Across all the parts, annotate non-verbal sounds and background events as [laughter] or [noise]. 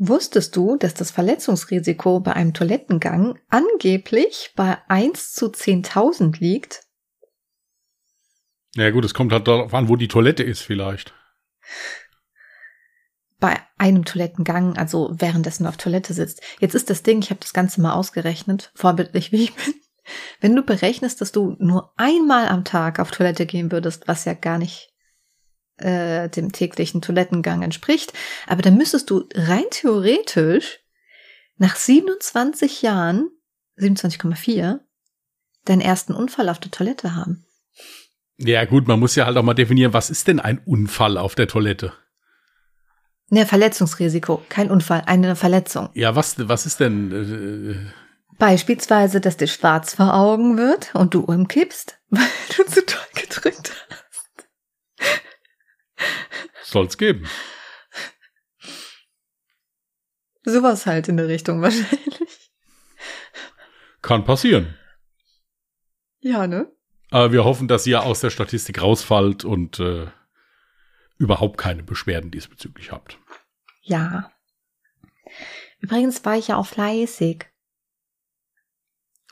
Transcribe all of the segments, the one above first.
Wusstest du, dass das Verletzungsrisiko bei einem Toilettengang angeblich bei 1 zu 10.000 liegt? Ja gut, es kommt halt darauf an, wo die Toilette ist vielleicht. Bei einem Toilettengang, also währenddessen auf Toilette sitzt. Jetzt ist das Ding, ich habe das Ganze mal ausgerechnet, vorbildlich wie ich bin. Wenn du berechnest, dass du nur einmal am Tag auf Toilette gehen würdest, was ja gar nicht äh, dem täglichen Toilettengang entspricht, aber dann müsstest du rein theoretisch nach 27 Jahren, 27,4, deinen ersten Unfall auf der Toilette haben. Ja gut, man muss ja halt auch mal definieren, was ist denn ein Unfall auf der Toilette? Ne, Verletzungsrisiko, kein Unfall, eine Verletzung. Ja, was, was ist denn? Äh, Beispielsweise, dass dir schwarz vor Augen wird und du umkippst, [laughs] weil du zu doll gedrückt hast. Soll's geben. Sowas halt in der Richtung [laughs] wahrscheinlich. Kann passieren. Ja, ne? Aber wir hoffen, dass ihr aus der Statistik rausfallt und äh, überhaupt keine Beschwerden diesbezüglich habt. Ja. Übrigens war ich ja auch fleißig.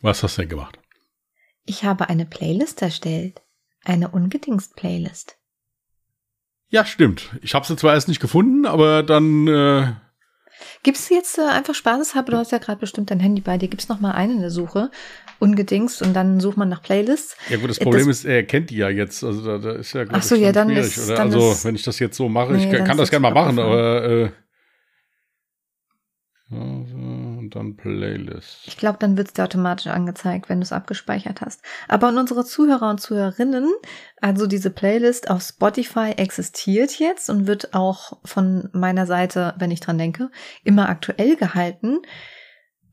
Was hast du denn gemacht? Ich habe eine Playlist erstellt. Eine Ungedingst-Playlist. Ja, stimmt. Ich habe sie zwar erst nicht gefunden, aber dann. Äh Gibst du jetzt äh, einfach spaßeshalber, du hast ja gerade bestimmt dein Handy bei dir, gibst noch mal einen in der Suche, ungedingst und dann sucht man nach Playlists. Ja gut, das Problem das, ist, er kennt die ja jetzt, also da, da ist ja Ach so, ja, dann schwierig, ist? Dann also ist, wenn ich das jetzt so mache, nee, ich kann, das gerne mal machen, aber äh, dann Playlist. Ich glaube, dann wird es dir automatisch angezeigt, wenn du es abgespeichert hast. Aber unsere Zuhörer und Zuhörerinnen, also diese Playlist auf Spotify existiert jetzt und wird auch von meiner Seite, wenn ich dran denke, immer aktuell gehalten.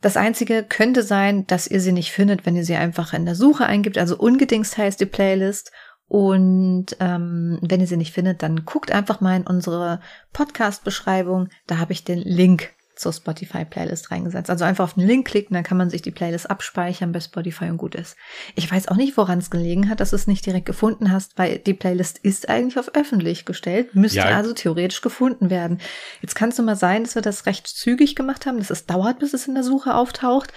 Das Einzige könnte sein, dass ihr sie nicht findet, wenn ihr sie einfach in der Suche eingibt. Also ungedingst heißt die Playlist. Und ähm, wenn ihr sie nicht findet, dann guckt einfach mal in unsere Podcast-Beschreibung. Da habe ich den Link zur Spotify-Playlist reingesetzt. Also einfach auf den Link klicken, dann kann man sich die Playlist abspeichern bei Spotify und gut ist. Ich weiß auch nicht, woran es gelegen hat, dass du es nicht direkt gefunden hast, weil die Playlist ist eigentlich auf öffentlich gestellt, müsste ja. also theoretisch gefunden werden. Jetzt kann es nur mal sein, dass wir das recht zügig gemacht haben, dass es dauert, bis es in der Suche auftaucht.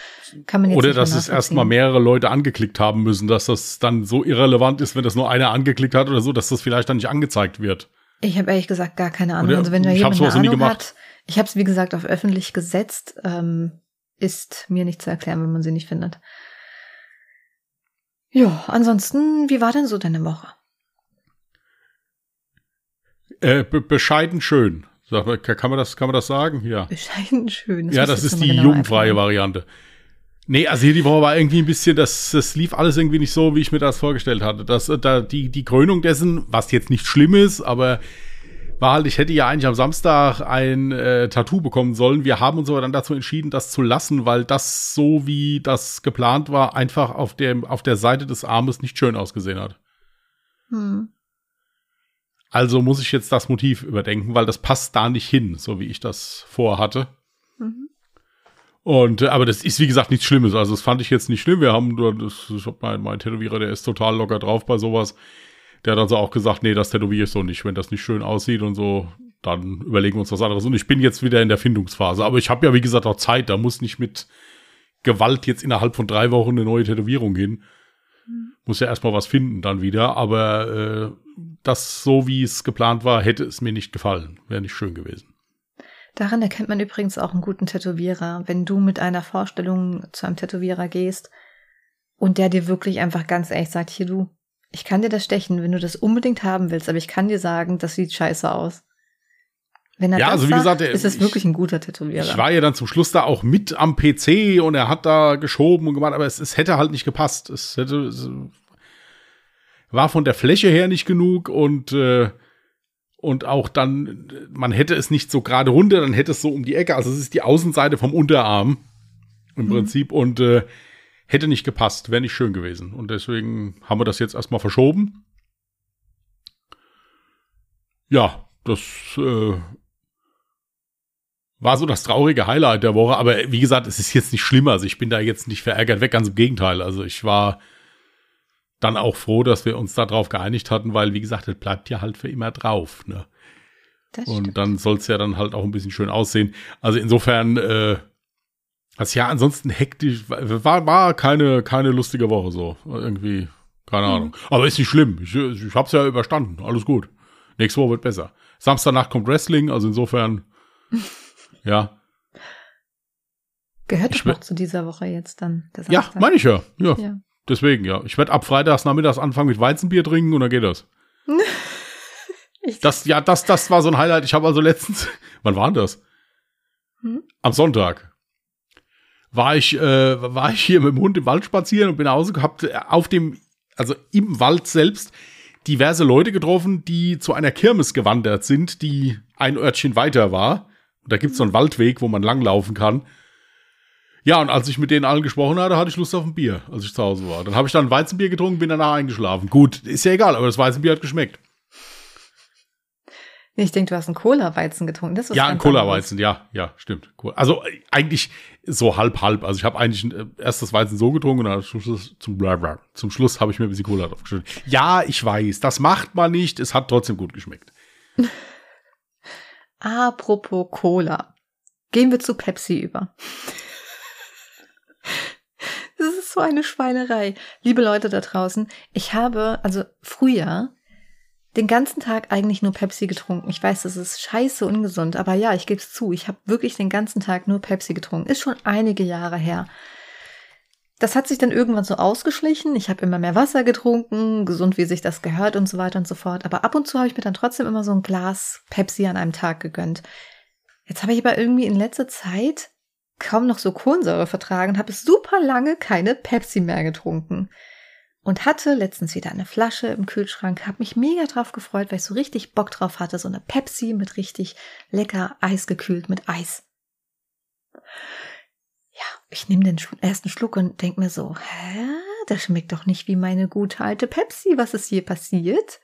Kann man jetzt Oder dass es erstmal mehrere Leute angeklickt haben müssen, dass das dann so irrelevant ist, wenn das nur einer angeklickt hat oder so, dass das vielleicht dann nicht angezeigt wird. Ich habe ehrlich gesagt gar keine Ahnung. Oder also wenn da jemand eine Ahnung hat, ich habe es, wie gesagt, auf öffentlich gesetzt. Ähm, ist mir nicht zu erklären, wenn man sie nicht findet. Ja, ansonsten, wie war denn so deine Woche? Äh, be bescheiden schön. Kann man das, kann man das sagen? Ja. Bescheiden schön. Das ja, das ist die genau jugendfreie Variante. Nee, also hier die Woche war irgendwie ein bisschen, das, das lief alles irgendwie nicht so, wie ich mir das vorgestellt hatte. Das, da, die, die Krönung dessen, was jetzt nicht schlimm ist, aber war halt, ich hätte ja eigentlich am Samstag ein äh, Tattoo bekommen sollen. Wir haben uns aber dann dazu entschieden, das zu lassen, weil das so wie das geplant war, einfach auf der, auf der Seite des Armes nicht schön ausgesehen hat. Hm. Also muss ich jetzt das Motiv überdenken, weil das passt da nicht hin, so wie ich das vorhatte. Mhm. Und äh, aber das ist wie gesagt nichts Schlimmes. Also das fand ich jetzt nicht schlimm. Wir haben, das, ich hab mein, mein Tätowierer, der ist total locker drauf bei sowas der hat also auch gesagt, nee, das tätowiere ich so nicht. Wenn das nicht schön aussieht und so, dann überlegen wir uns was anderes. Und ich bin jetzt wieder in der Findungsphase. Aber ich habe ja, wie gesagt, auch Zeit. Da muss nicht mit Gewalt jetzt innerhalb von drei Wochen eine neue Tätowierung hin. Muss ja erstmal was finden dann wieder. Aber äh, das, so wie es geplant war, hätte es mir nicht gefallen. Wäre nicht schön gewesen. Daran erkennt man übrigens auch einen guten Tätowierer. Wenn du mit einer Vorstellung zu einem Tätowierer gehst und der dir wirklich einfach ganz ehrlich sagt, hier du, ich kann dir das stechen, wenn du das unbedingt haben willst, aber ich kann dir sagen, das sieht scheiße aus. Wenn er ja, das also wie sagt, gesagt, ist das wirklich ein guter Tätowierer. Ich war ja dann zum Schluss da auch mit am PC und er hat da geschoben und gemacht, aber es, es hätte halt nicht gepasst. Es hätte es war von der Fläche her nicht genug und äh, und auch dann, man hätte es nicht so gerade runter, dann hätte es so um die Ecke. Also es ist die Außenseite vom Unterarm im mhm. Prinzip und äh, hätte nicht gepasst, wäre nicht schön gewesen. Und deswegen haben wir das jetzt erstmal verschoben. Ja, das äh, war so das traurige Highlight der Woche. Aber wie gesagt, es ist jetzt nicht schlimmer. Also ich bin da jetzt nicht verärgert weg, ganz im Gegenteil. Also ich war dann auch froh, dass wir uns darauf geeinigt hatten, weil, wie gesagt, es bleibt ja halt für immer drauf. Ne? Das und dann soll es ja dann halt auch ein bisschen schön aussehen. Also insofern, äh, also ja, ansonsten hektisch, war, war keine, keine lustige Woche so. Irgendwie, keine mhm. Ahnung. Aber ist nicht schlimm. Ich, ich hab's ja überstanden. Alles gut. Nächste Woche wird besser. Samstagnacht kommt Wrestling, also insofern, [laughs] ja. Gehört doch noch zu dieser Woche jetzt dann. Ja, meine ich ja. ja. ja. Deswegen, ja. Ich werde ab Freitags nachmittags anfangen mit Weizenbier trinken und dann geht das. [laughs] das, ja, das, das war so ein Highlight. Ich habe also letztens, [laughs] wann war das? Hm? Am Sonntag war ich, äh, war ich hier mit dem Hund im Wald spazieren und bin nach Hause gehabt, auf dem, also im Wald selbst, diverse Leute getroffen, die zu einer Kirmes gewandert sind, die ein Örtchen weiter war. Und da gibt's so einen Waldweg, wo man langlaufen kann. Ja, und als ich mit denen allen gesprochen hatte, hatte ich Lust auf ein Bier, als ich zu Hause war. Dann habe ich dann ein Weizenbier getrunken, bin danach eingeschlafen. Gut, ist ja egal, aber das Weizenbier hat geschmeckt. Ich denke, du hast einen Cola-Weizen getrunken. Das ja, ein Cola-Weizen, ja, ja, stimmt. Also eigentlich so halb halb. Also ich habe eigentlich äh, erst das Weizen so getrunken und dann zum Schluss, zum, zum Schluss habe ich mir ein bisschen Cola draufgeschüttet. Ja, ich weiß, das macht man nicht. Es hat trotzdem gut geschmeckt. [laughs] Apropos Cola. Gehen wir zu Pepsi über. [laughs] Das ist so eine Schweinerei. Liebe Leute da draußen, ich habe, also früher, den ganzen Tag eigentlich nur Pepsi getrunken. Ich weiß, das ist scheiße ungesund, aber ja, ich gebe es zu. Ich habe wirklich den ganzen Tag nur Pepsi getrunken. Ist schon einige Jahre her. Das hat sich dann irgendwann so ausgeschlichen. Ich habe immer mehr Wasser getrunken, gesund wie sich das gehört und so weiter und so fort. Aber ab und zu habe ich mir dann trotzdem immer so ein Glas Pepsi an einem Tag gegönnt. Jetzt habe ich aber irgendwie in letzter Zeit kaum noch so Kohlensäure vertragen und habe super lange keine Pepsi mehr getrunken. Und hatte letztens wieder eine Flasche im Kühlschrank, habe mich mega drauf gefreut, weil ich so richtig Bock drauf hatte, so eine Pepsi mit richtig lecker Eis gekühlt mit Eis. Ja, ich nehme den ersten Schluck und denk mir so, hä, das schmeckt doch nicht wie meine gute alte Pepsi, was ist hier passiert?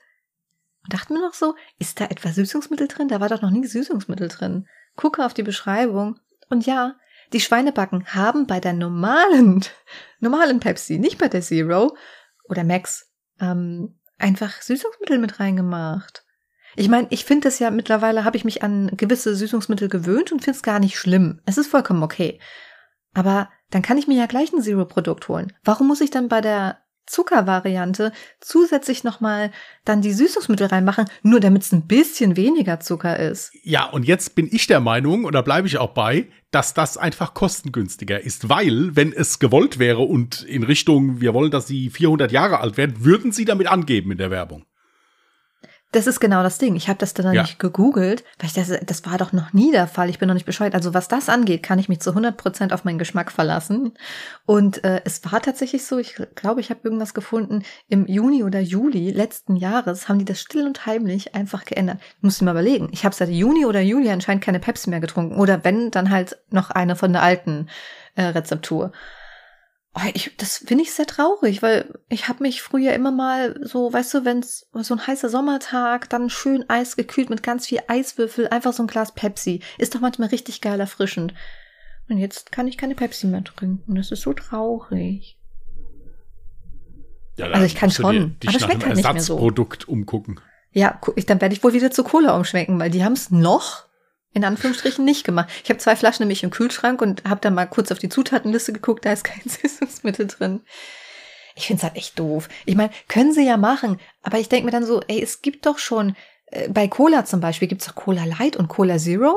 Und dachte mir noch so, ist da etwa Süßungsmittel drin? Da war doch noch nie Süßungsmittel drin. Gucke auf die Beschreibung und ja, die Schweinebacken haben bei der normalen, [laughs] normalen Pepsi, nicht bei der Zero oder Max, ähm, einfach Süßungsmittel mit reingemacht. Ich meine, ich finde das ja mittlerweile, habe ich mich an gewisse Süßungsmittel gewöhnt und finde es gar nicht schlimm. Es ist vollkommen okay. Aber dann kann ich mir ja gleich ein Zero-Produkt holen. Warum muss ich dann bei der Zuckervariante zusätzlich nochmal dann die Süßungsmittel reinmachen, nur damit es ein bisschen weniger Zucker ist. Ja, und jetzt bin ich der Meinung, und da bleibe ich auch bei, dass das einfach kostengünstiger ist, weil, wenn es gewollt wäre und in Richtung, wir wollen, dass sie 400 Jahre alt werden, würden sie damit angeben in der Werbung. Das ist genau das Ding. Ich habe das dann ja. nicht gegoogelt, weil ich das, das war doch noch nie der Fall. Ich bin noch nicht bescheuert. Also was das angeht, kann ich mich zu 100 Prozent auf meinen Geschmack verlassen. Und äh, es war tatsächlich so, ich glaube, ich habe irgendwas gefunden, im Juni oder Juli letzten Jahres haben die das still und heimlich einfach geändert. Ich muss mir mal überlegen. Ich habe seit Juni oder Juli anscheinend keine Pepsi mehr getrunken. Oder wenn, dann halt noch eine von der alten äh, Rezeptur. Oh, ich, das finde ich sehr traurig, weil ich habe mich früher immer mal so, weißt du, wenn es so ein heißer Sommertag, dann schön Eis gekühlt mit ganz viel Eiswürfel, einfach so ein Glas Pepsi. Ist doch manchmal richtig geil erfrischend. Und jetzt kann ich keine Pepsi mehr trinken. Das ist so traurig. Ja, also ich kann schon, die, aber schmeckt halt nicht mehr so. Produkt umgucken. Ja, dann werde ich wohl wieder zu Cola umschwenken, weil die haben es noch in Anführungsstrichen nicht gemacht. Ich habe zwei Flaschen nämlich im Kühlschrank und habe dann mal kurz auf die Zutatenliste geguckt, da ist kein [laughs] Süßungsmittel drin. Ich find's halt echt doof. Ich meine, können sie ja machen, aber ich denk mir dann so, ey, es gibt doch schon, äh, bei Cola zum Beispiel gibt's doch Cola Light und Cola Zero.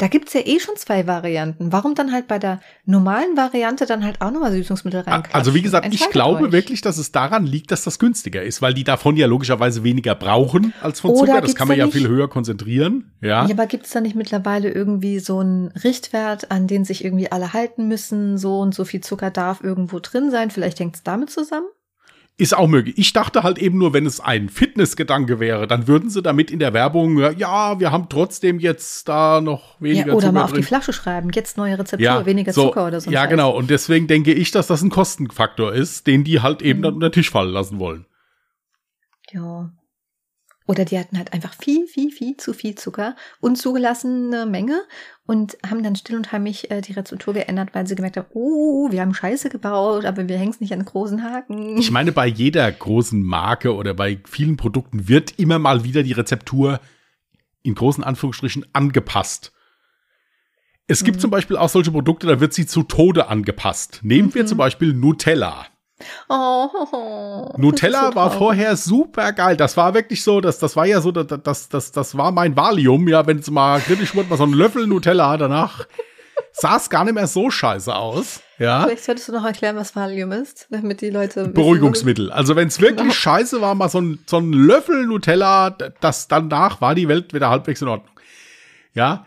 Da gibt's ja eh schon zwei Varianten. Warum dann halt bei der normalen Variante dann halt auch nochmal Süßungsmittel rein? Also wie gesagt, ich glaube euch. wirklich, dass es daran liegt, dass das günstiger ist, weil die davon ja logischerweise weniger brauchen als von Zucker. Das kann man ja nicht, viel höher konzentrieren. Ja, ja aber gibt's da nicht mittlerweile irgendwie so einen Richtwert, an den sich irgendwie alle halten müssen? So und so viel Zucker darf irgendwo drin sein. Vielleicht hängt's damit zusammen? Ist auch möglich. Ich dachte halt eben nur, wenn es ein Fitnessgedanke wäre, dann würden sie damit in der Werbung, ja, wir haben trotzdem jetzt da noch weniger ja, oder Zucker mal auf drin. die Flasche schreiben, jetzt neue Rezeptur, ja, weniger so, Zucker oder so. Ja, genau. Und deswegen denke ich, dass das ein Kostenfaktor ist, den die halt eben mhm. dann unter den Tisch fallen lassen wollen. Ja. Oder die hatten halt einfach viel, viel, viel zu viel Zucker, unzugelassene Menge und haben dann still und heimlich äh, die Rezeptur geändert, weil sie gemerkt haben, oh, wir haben Scheiße gebaut, aber wir hängen es nicht an großen Haken. Ich meine, bei jeder großen Marke oder bei vielen Produkten wird immer mal wieder die Rezeptur in großen Anführungsstrichen angepasst. Es gibt mhm. zum Beispiel auch solche Produkte, da wird sie zu Tode angepasst. Nehmen mhm. wir zum Beispiel Nutella. Oh, Nutella so war vorher super geil. Das war wirklich so, das, das war ja so, das, das, das, das war mein Valium. Ja, wenn es mal kritisch wird, mal so ein Löffel Nutella danach sah es gar nicht mehr so scheiße aus. Ja. Vielleicht solltest du noch erklären, was Valium ist, damit die Leute. Beruhigungsmittel. Also wenn es wirklich genau. scheiße war, mal so ein, so ein Löffel Nutella, das danach war die Welt wieder halbwegs in Ordnung. Ja.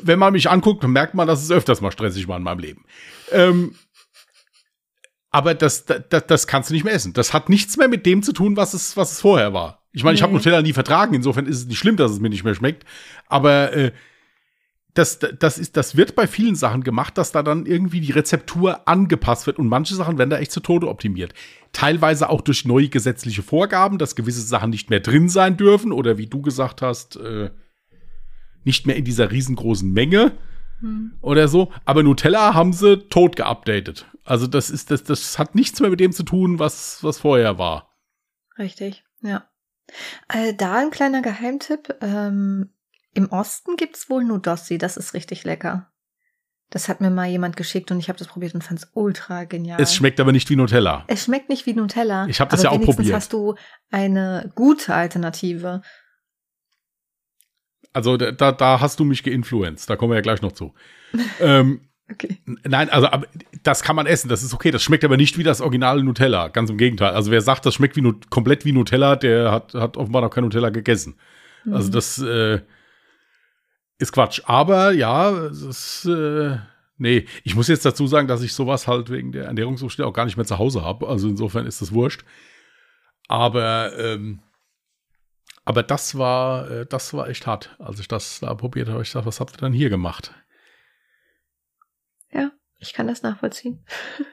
Wenn man mich anguckt, merkt man, dass es öfters mal stressig war in meinem Leben. Ähm, aber das, das, das kannst du nicht mehr essen. Das hat nichts mehr mit dem zu tun, was es, was es vorher war. Ich meine, nee. ich habe Nutella nie vertragen, insofern ist es nicht schlimm, dass es mir nicht mehr schmeckt. Aber äh, das, das, ist, das wird bei vielen Sachen gemacht, dass da dann irgendwie die Rezeptur angepasst wird und manche Sachen werden da echt zu Tode optimiert. Teilweise auch durch neue gesetzliche Vorgaben, dass gewisse Sachen nicht mehr drin sein dürfen oder wie du gesagt hast, äh, nicht mehr in dieser riesengroßen Menge hm. oder so. Aber Nutella haben sie tot geupdatet. Also das ist, das, das hat nichts mehr mit dem zu tun, was, was vorher war. Richtig, ja. Äh, da ein kleiner Geheimtipp. Ähm, im Osten gibt's wohl Nudossi, das ist richtig lecker. Das hat mir mal jemand geschickt und ich habe das probiert und fand's ultra genial. Es schmeckt aber nicht wie Nutella. Es schmeckt nicht wie Nutella. Ich habe das ja auch probiert. hast du eine gute Alternative. Also da, da hast du mich geinfluenced. Da kommen wir ja gleich noch zu. [laughs] ähm, okay. Nein, also das kann man essen. Das ist okay. Das schmeckt aber nicht wie das originale Nutella. Ganz im Gegenteil. Also wer sagt, das schmeckt wie komplett wie Nutella, der hat, hat offenbar noch kein Nutella gegessen. Also mhm. Also das äh, ist Quatsch. Aber ja, es ist, äh, nee, ich muss jetzt dazu sagen, dass ich sowas halt wegen der Ernährungsumstände auch gar nicht mehr zu Hause habe. Also insofern ist das wurscht. Aber, ähm, aber das war, äh, das war echt hart, als ich das da probiert habe. Ich dachte, was habt ihr dann hier gemacht? Ja, ich kann das nachvollziehen. [laughs]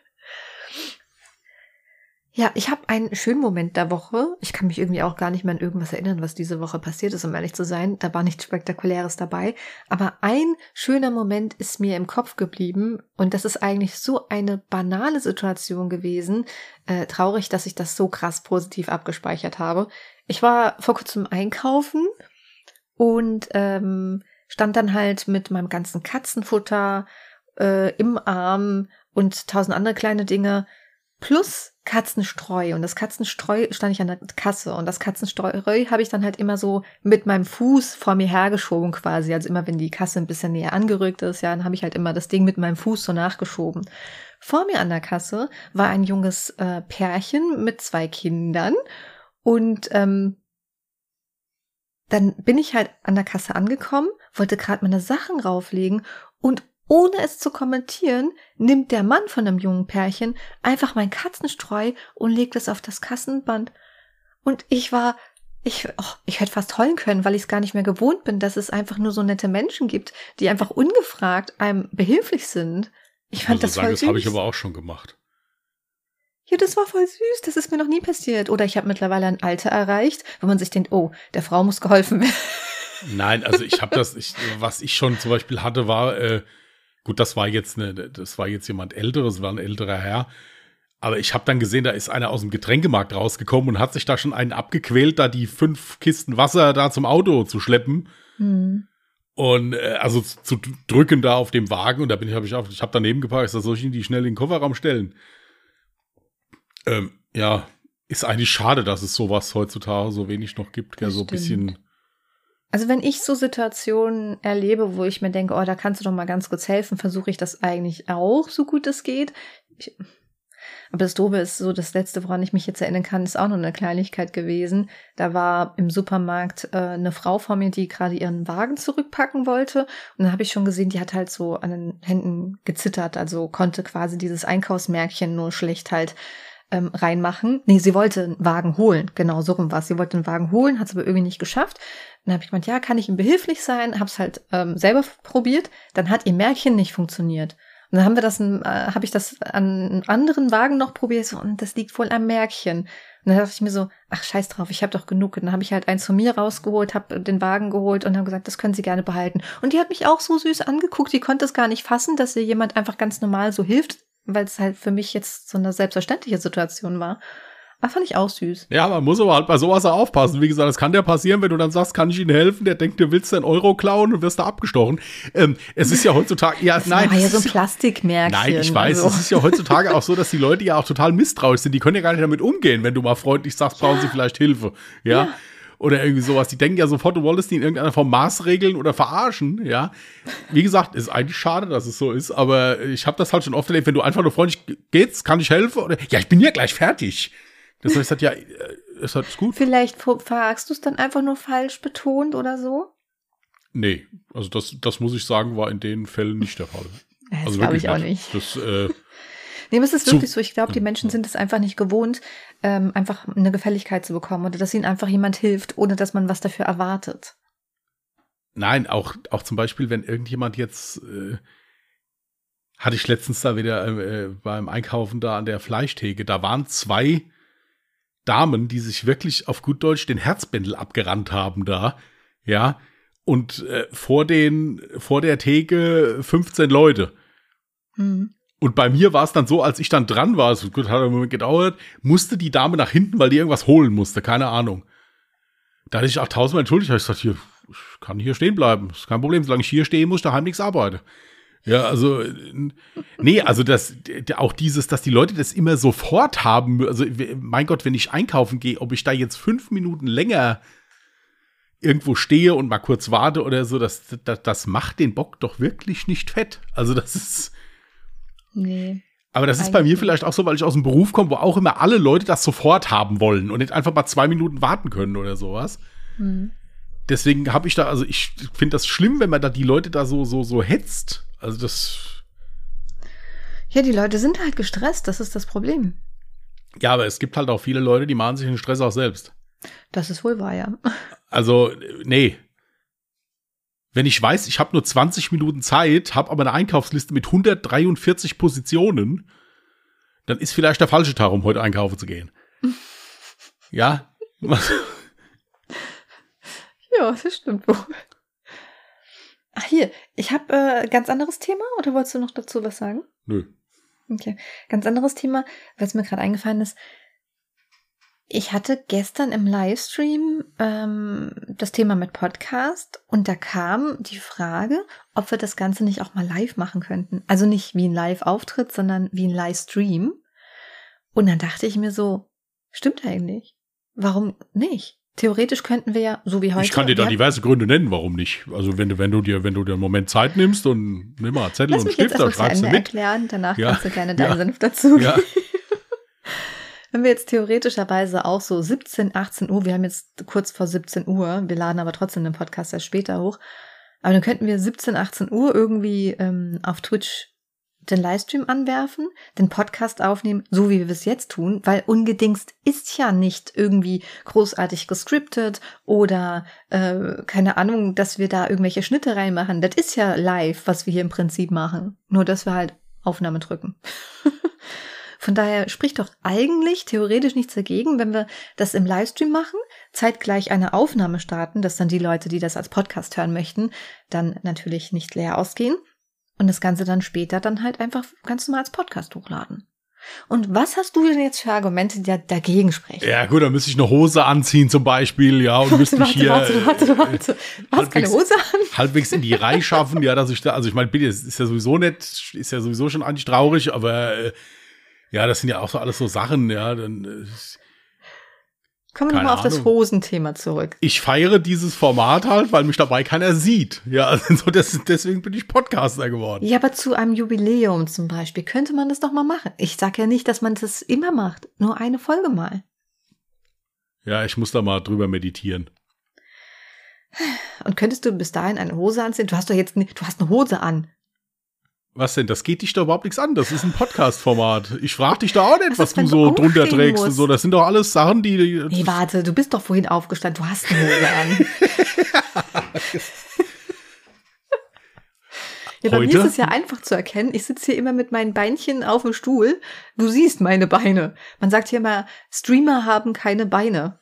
Ja, ich habe einen schönen Moment der Woche. Ich kann mich irgendwie auch gar nicht mehr an irgendwas erinnern, was diese Woche passiert ist, um ehrlich zu sein. Da war nichts Spektakuläres dabei. Aber ein schöner Moment ist mir im Kopf geblieben. Und das ist eigentlich so eine banale Situation gewesen. Äh, traurig, dass ich das so krass positiv abgespeichert habe. Ich war vor kurzem einkaufen und ähm, stand dann halt mit meinem ganzen Katzenfutter äh, im Arm und tausend andere kleine Dinge plus Katzenstreu. Und das Katzenstreu stand ich an der Kasse. Und das Katzenstreu habe ich dann halt immer so mit meinem Fuß vor mir hergeschoben quasi. Also immer, wenn die Kasse ein bisschen näher angerückt ist, ja, dann habe ich halt immer das Ding mit meinem Fuß so nachgeschoben. Vor mir an der Kasse war ein junges äh, Pärchen mit zwei Kindern. Und ähm, dann bin ich halt an der Kasse angekommen, wollte gerade meine Sachen rauflegen und ohne es zu kommentieren, nimmt der Mann von einem jungen Pärchen einfach mein Katzenstreu und legt es auf das Kassenband. Und ich war, ich, oh, ich hätte fast heulen können, weil ich es gar nicht mehr gewohnt bin, dass es einfach nur so nette Menschen gibt, die einfach ungefragt einem behilflich sind. Ich fand also das sagen, voll süß. Das habe ich aber auch schon gemacht. Ja, das war voll süß. Das ist mir noch nie passiert. Oder ich habe mittlerweile ein Alter erreicht, wo man sich denkt, oh, der Frau muss geholfen werden. Nein, also ich habe das, ich, was ich schon zum Beispiel hatte, war, äh, Gut, das war jetzt eine, das war jetzt jemand älteres, war ein älterer Herr. Aber ich habe dann gesehen, da ist einer aus dem Getränkemarkt rausgekommen und hat sich da schon einen abgequält, da die fünf Kisten Wasser da zum Auto zu schleppen. Mhm. Und äh, also zu drücken da auf dem Wagen. Und da bin ich, habe ich auch, ich habe daneben geparkt, da soll ich ihn die schnell in den Kofferraum stellen. Ähm, ja, ist eigentlich schade, dass es sowas heutzutage so wenig noch gibt, ja, so ein bisschen also wenn ich so Situationen erlebe, wo ich mir denke, oh, da kannst du doch mal ganz kurz helfen, versuche ich das eigentlich auch, so gut es geht. Ich, aber das Dobe ist so, das Letzte, woran ich mich jetzt erinnern kann, ist auch noch eine Kleinigkeit gewesen. Da war im Supermarkt äh, eine Frau vor mir, die gerade ihren Wagen zurückpacken wollte. Und dann habe ich schon gesehen, die hat halt so an den Händen gezittert, also konnte quasi dieses Einkaufsmärkchen nur schlecht halt ähm, reinmachen. Nee, sie wollte einen Wagen holen. Genau, so rum war Sie wollte einen Wagen holen, hat es aber irgendwie nicht geschafft. Dann habe ich gemeint, ja, kann ich ihm behilflich sein? Hab's halt ähm, selber probiert. Dann hat ihr Märchen nicht funktioniert. Und dann haben wir das, äh, habe ich das an einem anderen Wagen noch probiert so, und das liegt wohl am Märchen. Und dann dachte ich mir so, ach scheiß drauf, ich habe doch genug. Und dann habe ich halt eins von mir rausgeholt, habe den Wagen geholt und habe gesagt, das können Sie gerne behalten. Und die hat mich auch so süß angeguckt, die konnte es gar nicht fassen, dass ihr jemand einfach ganz normal so hilft, weil es halt für mich jetzt so eine selbstverständliche Situation war. Das fand ich auch süß. Ja, man muss aber halt bei sowas auch aufpassen. Wie gesagt, das kann dir passieren, wenn du dann sagst, kann ich Ihnen helfen? Der denkt, du willst einen Euro klauen und wirst da abgestochen. Ähm, es ist ja heutzutage, ja, Das nein. war ja so ein Plastikmärkchen. Nein, ich weiß, also. es ist ja heutzutage auch so, dass die Leute ja auch total misstrauisch sind. Die können ja gar nicht damit umgehen, wenn du mal freundlich sagst, brauchen sie vielleicht Hilfe. Ja. Oder irgendwie sowas. Die denken ja sofort, du wolltest die in irgendeiner Form maßregeln oder verarschen, ja. Wie gesagt, ist eigentlich schade, dass es so ist, aber ich habe das halt schon oft erlebt, wenn du einfach nur freundlich geht's, kann ich helfen? Oder ja, ich bin ja gleich fertig. Das heißt, halt, ja, äh, ist halt gut. Vielleicht fragst du es dann einfach nur falsch betont oder so? Nee, also das, das muss ich sagen, war in den Fällen nicht der Fall. [laughs] Das Also glaube ich auch nicht. Das, äh, Nee, aber es ist wirklich so. Ich glaube, die Menschen sind es einfach nicht gewohnt, ähm, einfach eine Gefälligkeit zu bekommen oder dass ihnen einfach jemand hilft, ohne dass man was dafür erwartet. Nein, auch, auch zum Beispiel, wenn irgendjemand jetzt, äh, hatte ich letztens da wieder äh, beim Einkaufen da an der Fleischtheke, da waren zwei Damen, die sich wirklich auf gut Deutsch den Herzbändel abgerannt haben da, ja, und äh, vor den, vor der Theke 15 Leute. Hm. Und bei mir war es dann so, als ich dann dran war, gut, hat einen Moment gedauert, musste die Dame nach hinten, weil die irgendwas holen musste, keine Ahnung. Da hatte ich auch tausendmal entschuldigt, hab ich gesagt, hier, ich kann hier stehen bleiben, ist kein Problem, solange ich hier stehe, muss ich daheim nichts arbeiten. Ja, also, äh, nee, also das, auch dieses, dass die Leute das immer sofort haben, also, mein Gott, wenn ich einkaufen gehe, ob ich da jetzt fünf Minuten länger irgendwo stehe und mal kurz warte oder so, das, das, das macht den Bock doch wirklich nicht fett. Also, das ist, Nee. aber das ist bei mir vielleicht auch so, weil ich aus dem Beruf komme, wo auch immer alle Leute das sofort haben wollen und nicht einfach mal zwei Minuten warten können oder sowas. Hm. Deswegen habe ich da, also ich finde das schlimm, wenn man da die Leute da so, so, so hetzt. Also das, Ja, die Leute sind halt gestresst, das ist das Problem. ja, aber es gibt halt auch viele Leute, die machen sich den Stress auch selbst. Das ist wohl wahr, ja. Also, nee. Wenn ich weiß, ich habe nur 20 Minuten Zeit, habe aber eine Einkaufsliste mit 143 Positionen, dann ist vielleicht der falsche Tag, um heute einkaufen zu gehen. [laughs] ja. [laughs] Ja, das stimmt wohl. Ach hier, ich habe äh, ganz anderes Thema oder wolltest du noch dazu was sagen? Nö. Okay, ganz anderes Thema, es mir gerade eingefallen ist. Ich hatte gestern im Livestream ähm, das Thema mit Podcast und da kam die Frage, ob wir das Ganze nicht auch mal live machen könnten. Also nicht wie ein Live-Auftritt, sondern wie ein Livestream. Und dann dachte ich mir so, stimmt eigentlich. Warum nicht? Theoretisch könnten wir ja, so wie heute. Ich kann dir da diverse Gründe nennen, warum nicht. Also wenn du, wenn du dir, wenn du dir einen Moment Zeit nimmst und nimm mal Zettel Lass und Stift, dann schreibst du mit. erklären, danach Ja. kannst du gerne deinen Ja. Senf dazu Ja. [laughs] Wenn wir jetzt theoretischerweise auch so 17, 18 Uhr, wir haben jetzt kurz vor 17 Uhr, wir laden aber trotzdem den Podcast erst später hoch, aber dann könnten wir 17, 18 Uhr irgendwie ähm, auf Twitch den Livestream anwerfen, den Podcast aufnehmen, so wie wir es jetzt tun, weil ungedingst ist ja nicht irgendwie großartig gescriptet oder äh, keine Ahnung, dass wir da irgendwelche Schnitte reinmachen. Das ist ja live, was wir hier im Prinzip machen. Nur, dass wir halt Aufnahme drücken. [laughs] Von daher spricht doch eigentlich theoretisch nichts dagegen, wenn wir das im Livestream machen, zeitgleich eine Aufnahme starten, dass dann die Leute, die das als Podcast hören möchten, dann natürlich nicht leer ausgehen und das Ganze dann später dann halt einfach ganz normal als Podcast hochladen. Und was hast du denn jetzt für Argumente, die da dagegen sprechen? Ja, gut, dann müsste ich eine Hose anziehen zum Beispiel, ja, und müsste mich hier warte, warte, warte. Du hast keine halbwegs- Hose an? halbwegs in die Reihe schaffen, ja, dass ich da, also ich meine, bitte, es ist ja sowieso nicht, ist ja sowieso schon eigentlich traurig, aber äh, ja, das sind ja auch so alles so Sachen, ja, dann äh, Kommen wir nochmal auf das. Hosenthema zurück. ich feiere dieses Format halt, weil mich dabei keiner sieht. Ja, [laughs] also so das, deswegen bin ich Podcaster geworden. Ja, aber zu einem Jubiläum zum Beispiel könnte man das doch mal machen. Ich sage ja nicht, dass man das immer macht, nur eine Folge mal. Ja, ich muss da mal drüber meditieren. Und könntest du bis dahin eine Hose anziehen? Du hast doch jetzt, du hast eine Hose an. Was denn? Das geht dich doch überhaupt nichts an. Das ist ein Podcast-Format. Ich frage dich da auch nicht, Was was du so drunter trägst und so. Das sind doch alles Sachen, die. die Nee, warte, du bist doch vorhin aufgestanden, du hast eine Hose an. ja, bei mir ist es ja einfach zu erkennen. Ich sitze hier immer mit meinen Beinchen auf dem Stuhl. Du siehst meine Beine. Man sagt hier immer, Streamer haben keine Beine.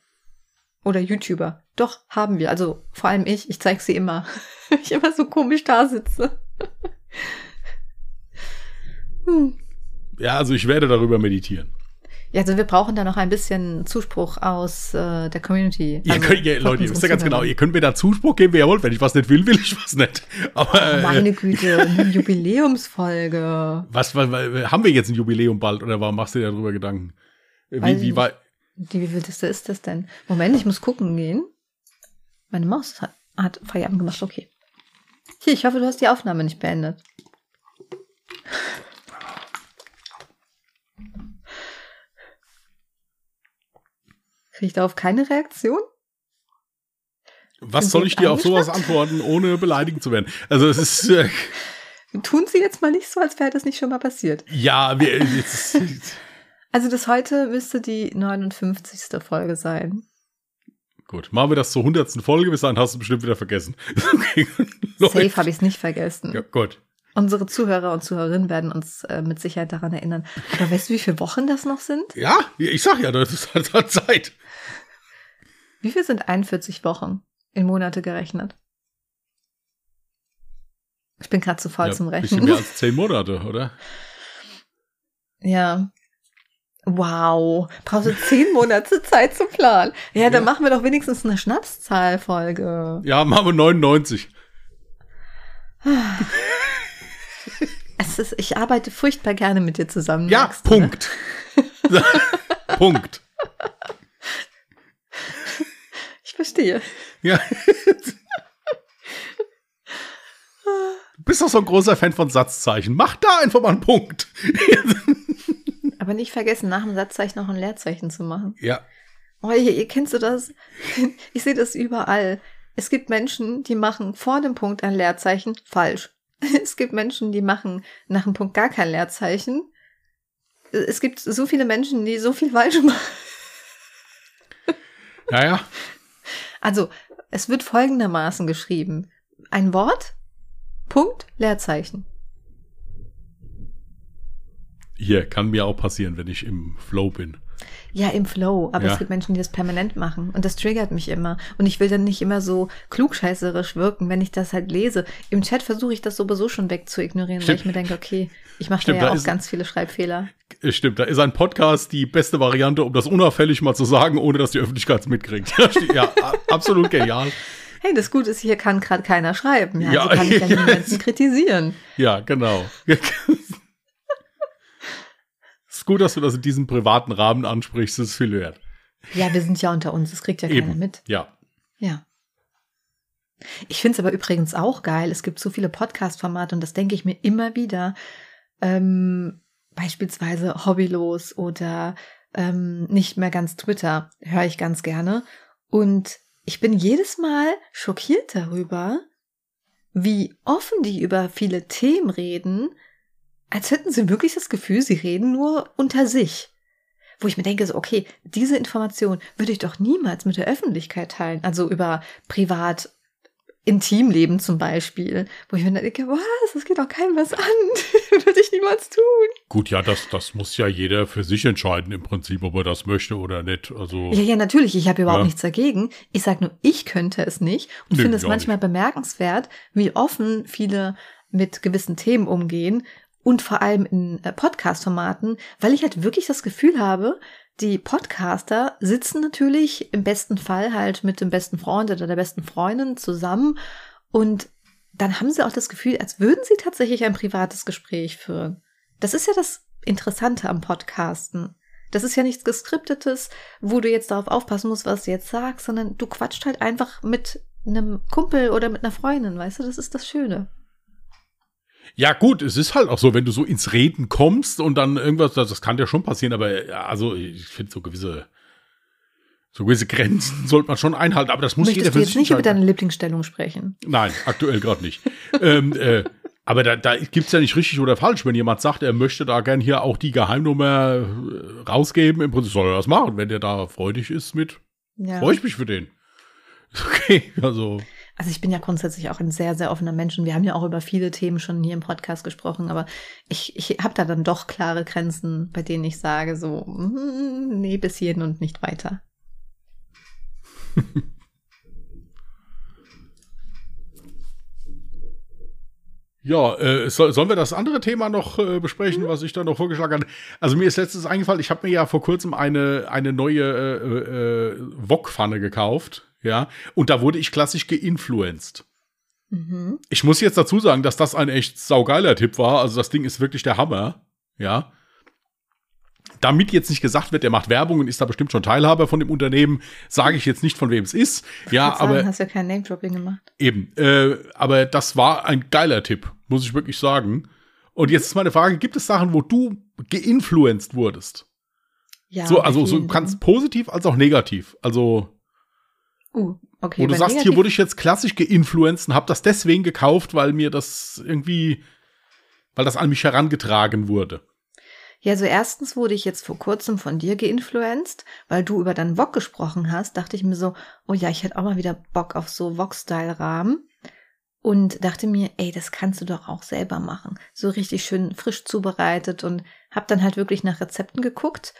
Oder YouTuber. Doch, haben wir. Also vor allem ich. Ich zeige sie immer. [laughs] Ich immer so komisch da sitze. Hm. ja, also ich werde darüber meditieren. Ja, also wir brauchen da noch ein bisschen Zuspruch aus äh, der Community. Ihr Also könnt, ja, von Leute, ihr wisst ja ganz genau, ihr könnt mir da Zuspruch geben, wie ihr wollt. Wenn ich was nicht will, will ich was nicht. Aber äh, Meine Güte, [laughs] eine Jubiläumsfolge. was, was, was, haben wir jetzt ein Jubiläum bald oder warum machst du dir darüber Gedanken? Wie, wie ich war, Die wievielte ist das denn? Moment, ich muss gucken gehen. Meine Maus hat, hat Feierabend gemacht, okay. Hier, ich hoffe, du hast die Aufnahme nicht beendet. Kriege ich darauf keine Reaktion? was soll ich dir auf sowas antworten, ohne beleidigend zu werden? Also es ist, äh, [laughs] Tun Sie jetzt mal nicht so, als wäre das nicht schon mal passiert. ja, wir, jetzt, [laughs] Also das heute müsste die 59. Folge sein. gut, machen wir das zur hundertsten Folge, bis dahin hast du bestimmt wieder vergessen. [laughs] Safe habe ich es nicht vergessen. Ja, gut. Unsere Zuhörer und Zuhörerinnen werden uns äh, mit Sicherheit daran erinnern. Aber weißt du, wie viele Wochen das noch sind? Ja, ich sag ja, das ist halt [laughs] Zeit. Wie viel sind 41 Wochen in Monate gerechnet? Ich bin gerade zu faul ja, zum bisschen Rechnen. mehr als zehn Monate, oder? [laughs] Ja. Wow. Brauchst du zehn Monate Zeit zum Plan? Ja, dann Ja. machen wir doch wenigstens eine Schnapszahlfolge. Ja, machen wir 99. [laughs] Es ist, ich arbeite furchtbar gerne mit dir zusammen. Ja, du, ne? Punkt. [laughs] Punkt. Ich verstehe. Ja. Du bist doch so ein großer Fan von Satzzeichen. Mach da einfach mal einen Punkt. Aber nicht vergessen, nach dem Satzzeichen noch ein Leerzeichen zu machen. Ja. Oh, ihr, ihr kennst du das? Ich sehe das überall. Es gibt Menschen, die machen vor dem Punkt ein Leerzeichen falsch. [laughs] Es gibt Menschen, die machen nach dem Punkt gar kein Leerzeichen. Es gibt so viele Menschen, die so viel falsch [laughs] machen. Ja, ja. Also, es wird folgendermaßen geschrieben. Ein Wort, Punkt, Leerzeichen. Hier, kann mir auch passieren, wenn ich im Flow bin. Ja, im Flow. Aber Ja. es gibt Menschen, die das permanent machen. Und das triggert mich immer. Und ich will dann nicht immer so klugscheißerisch wirken, wenn ich das halt lese. Im Chat versuche ich das sowieso schon wegzuignorieren, weil ich mir denke, okay, ich mache ja da auch ist- ganz viele Schreibfehler. Äh, Stimmt, da ist ein Podcast die beste Variante, um das unauffällig mal zu sagen, ohne dass die Öffentlichkeit es mitkriegt. [laughs] Ja, absolut genial. Hey, das Gute ist, hier kann gerade keiner schreiben. Ja, Ja, also kann ich ja. [laughs] niemanden kritisieren. Ja, genau. [laughs] gut, dass du das in diesem privaten Rahmen ansprichst, das ist viel wert. Ja, wir sind ja unter uns, das kriegt ja keiner Eben. mit. Ja. Ja. Ich finde es aber übrigens auch geil. Es gibt so viele Podcast-Formate und das denke ich mir immer wieder. Ähm, beispielsweise Hobbylos oder ähm, nicht mehr ganz Twitter höre ich ganz gerne. Und ich bin jedes Mal schockiert darüber, wie offen die über viele Themen reden, als hätten sie wirklich das Gefühl, sie reden nur unter sich wo ich mir denke, so, okay, diese Information würde ich doch niemals mit der Öffentlichkeit teilen. Also über privat, Intimleben zum Beispiel, wo ich mir dann denke, was, das geht doch keinem was an. [laughs] würde ich niemals tun. Gut, ja, das, das muss ja jeder für sich entscheiden im Prinzip, ob er das möchte oder nicht. Also, Ja, ja, natürlich, ich habe überhaupt Ja. nichts dagegen. Ich sage nur, ich könnte es nicht und Nö, finde es manchmal bemerkenswert, wie offen viele mit gewissen Themen umgehen und vor allem in äh, Podcast-Formaten, weil ich halt wirklich das Gefühl habe, die Podcaster sitzen natürlich im besten Fall halt mit dem besten Freund oder der besten Freundin zusammen und dann haben sie auch das Gefühl, als würden sie tatsächlich ein privates Gespräch führen. Das ist ja das Interessante am Podcasten. Das ist ja nichts Geskriptetes, wo du jetzt darauf aufpassen musst, was du jetzt sagst, sondern du quatscht halt einfach mit einem Kumpel oder mit einer Freundin, weißt du, das ist das Schöne. Ja, gut, es ist halt auch so, wenn du so ins Reden kommst und dann irgendwas, das, das kann ja schon passieren, aber ja, also ich finde so gewisse, so gewisse Grenzen sollte man schon einhalten, aber das muss jeder Möchtest für du jetzt nicht über deine Lieblingsstellung sprechen? Nein, aktuell gerade nicht. [laughs] ähm, äh, aber da, da gibt's ja nicht richtig oder falsch. Wenn jemand sagt, er möchte da gern hier auch die Geheimnummer äh, rausgeben, im Prinzip soll er das machen. Wenn der da freudig ist mit, Ja. freue ich mich für den. [laughs] Okay, also Also ich bin ja grundsätzlich auch ein sehr, sehr offener Mensch und wir haben ja auch über viele Themen schon hier im Podcast gesprochen, aber ich, ich habe da dann doch klare Grenzen, bei denen ich sage so, mm, nee, bis hierhin und nicht weiter. [laughs] Ja, äh, soll, sollen wir das andere Thema noch äh, besprechen, mhm. was ich da noch vorgeschlagen habe? Also mir ist letztens eingefallen, ich habe mir ja vor kurzem eine, eine neue äh, äh, Wok-Pfanne gekauft, ja, und da wurde ich klassisch geinfluenced. Mhm. Ich muss jetzt dazu sagen, dass das ein echt saugeiler Tipp war. Also das Ding ist wirklich der Hammer, ja damit jetzt nicht gesagt wird, der macht Werbung und ist da bestimmt schon Teilhaber von dem Unternehmen, sage ich jetzt nicht, von wem es ist. Ja, sagen, aber hast ja kein Name-Dropping gemacht. Eben, äh, aber das war ein geiler Tipp, muss ich wirklich sagen. Und jetzt ist meine Frage: Gibt es Sachen, wo du geinfluenced wurdest? Ja. So, also so ganz positiv als auch negativ. Also Uh, okay. Wo du sagst, hier wurde ich jetzt klassisch geinfluenced und habe das deswegen gekauft, weil mir das irgendwie, weil das an mich herangetragen wurde. Ja, also erstens wurde ich jetzt vor kurzem von dir geinfluenced, weil du über deinen Wok gesprochen hast, dachte ich mir so, oh ja, ich hätte auch mal wieder Bock auf so Wok-Style-Rahmen. Und dachte mir, ey, das kannst du doch auch selber machen. So richtig schön frisch zubereitet und hab dann halt wirklich nach Rezepten geguckt,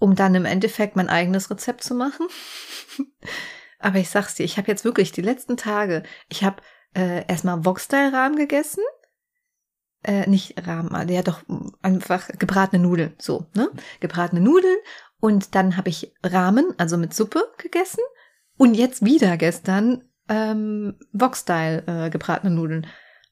um dann im Endeffekt mein eigenes Rezept zu machen. [laughs] Aber ich sag's dir, ich habe jetzt wirklich die letzten Tage, ich habe äh, erstmal Wok-Style-Rahmen gegessen äh, nicht Rahmen, ja doch einfach gebratene Nudeln, so, ne? Gebratene Nudeln und dann habe ich Rahmen, also mit Suppe gegessen und jetzt wieder gestern ähm, Wok-Style äh, gebratene Nudeln.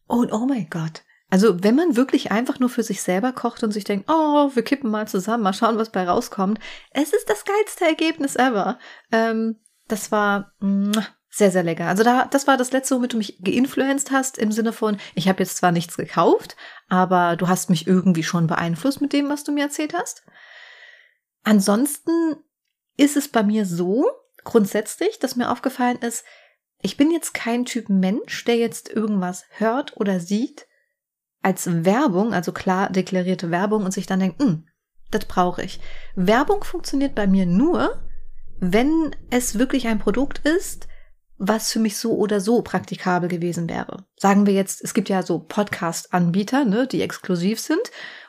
Und oh mein Gott. Also wenn man wirklich einfach nur für sich selber kocht und sich denkt, oh, wir kippen mal zusammen, mal schauen, was bei rauskommt, es ist das geilste Ergebnis ever. Ähm, das war mh, sehr, sehr lecker. Also da, das war das letzte, womit du mich geinfluenced hast, im Sinne von, ich habe jetzt zwar nichts gekauft, aber du hast mich irgendwie schon beeinflusst mit dem, was du mir erzählt hast. Ansonsten ist es bei mir so, grundsätzlich, dass mir aufgefallen ist, ich bin jetzt kein Typ Mensch, der jetzt irgendwas hört oder sieht als Werbung, also klar deklarierte Werbung und sich dann denkt, hm, das brauche ich. Werbung funktioniert bei mir nur, wenn es wirklich ein Produkt ist, was für mich so oder so praktikabel gewesen wäre. Sagen wir jetzt, es gibt ja so Podcast-Anbieter, ne, die exklusiv sind.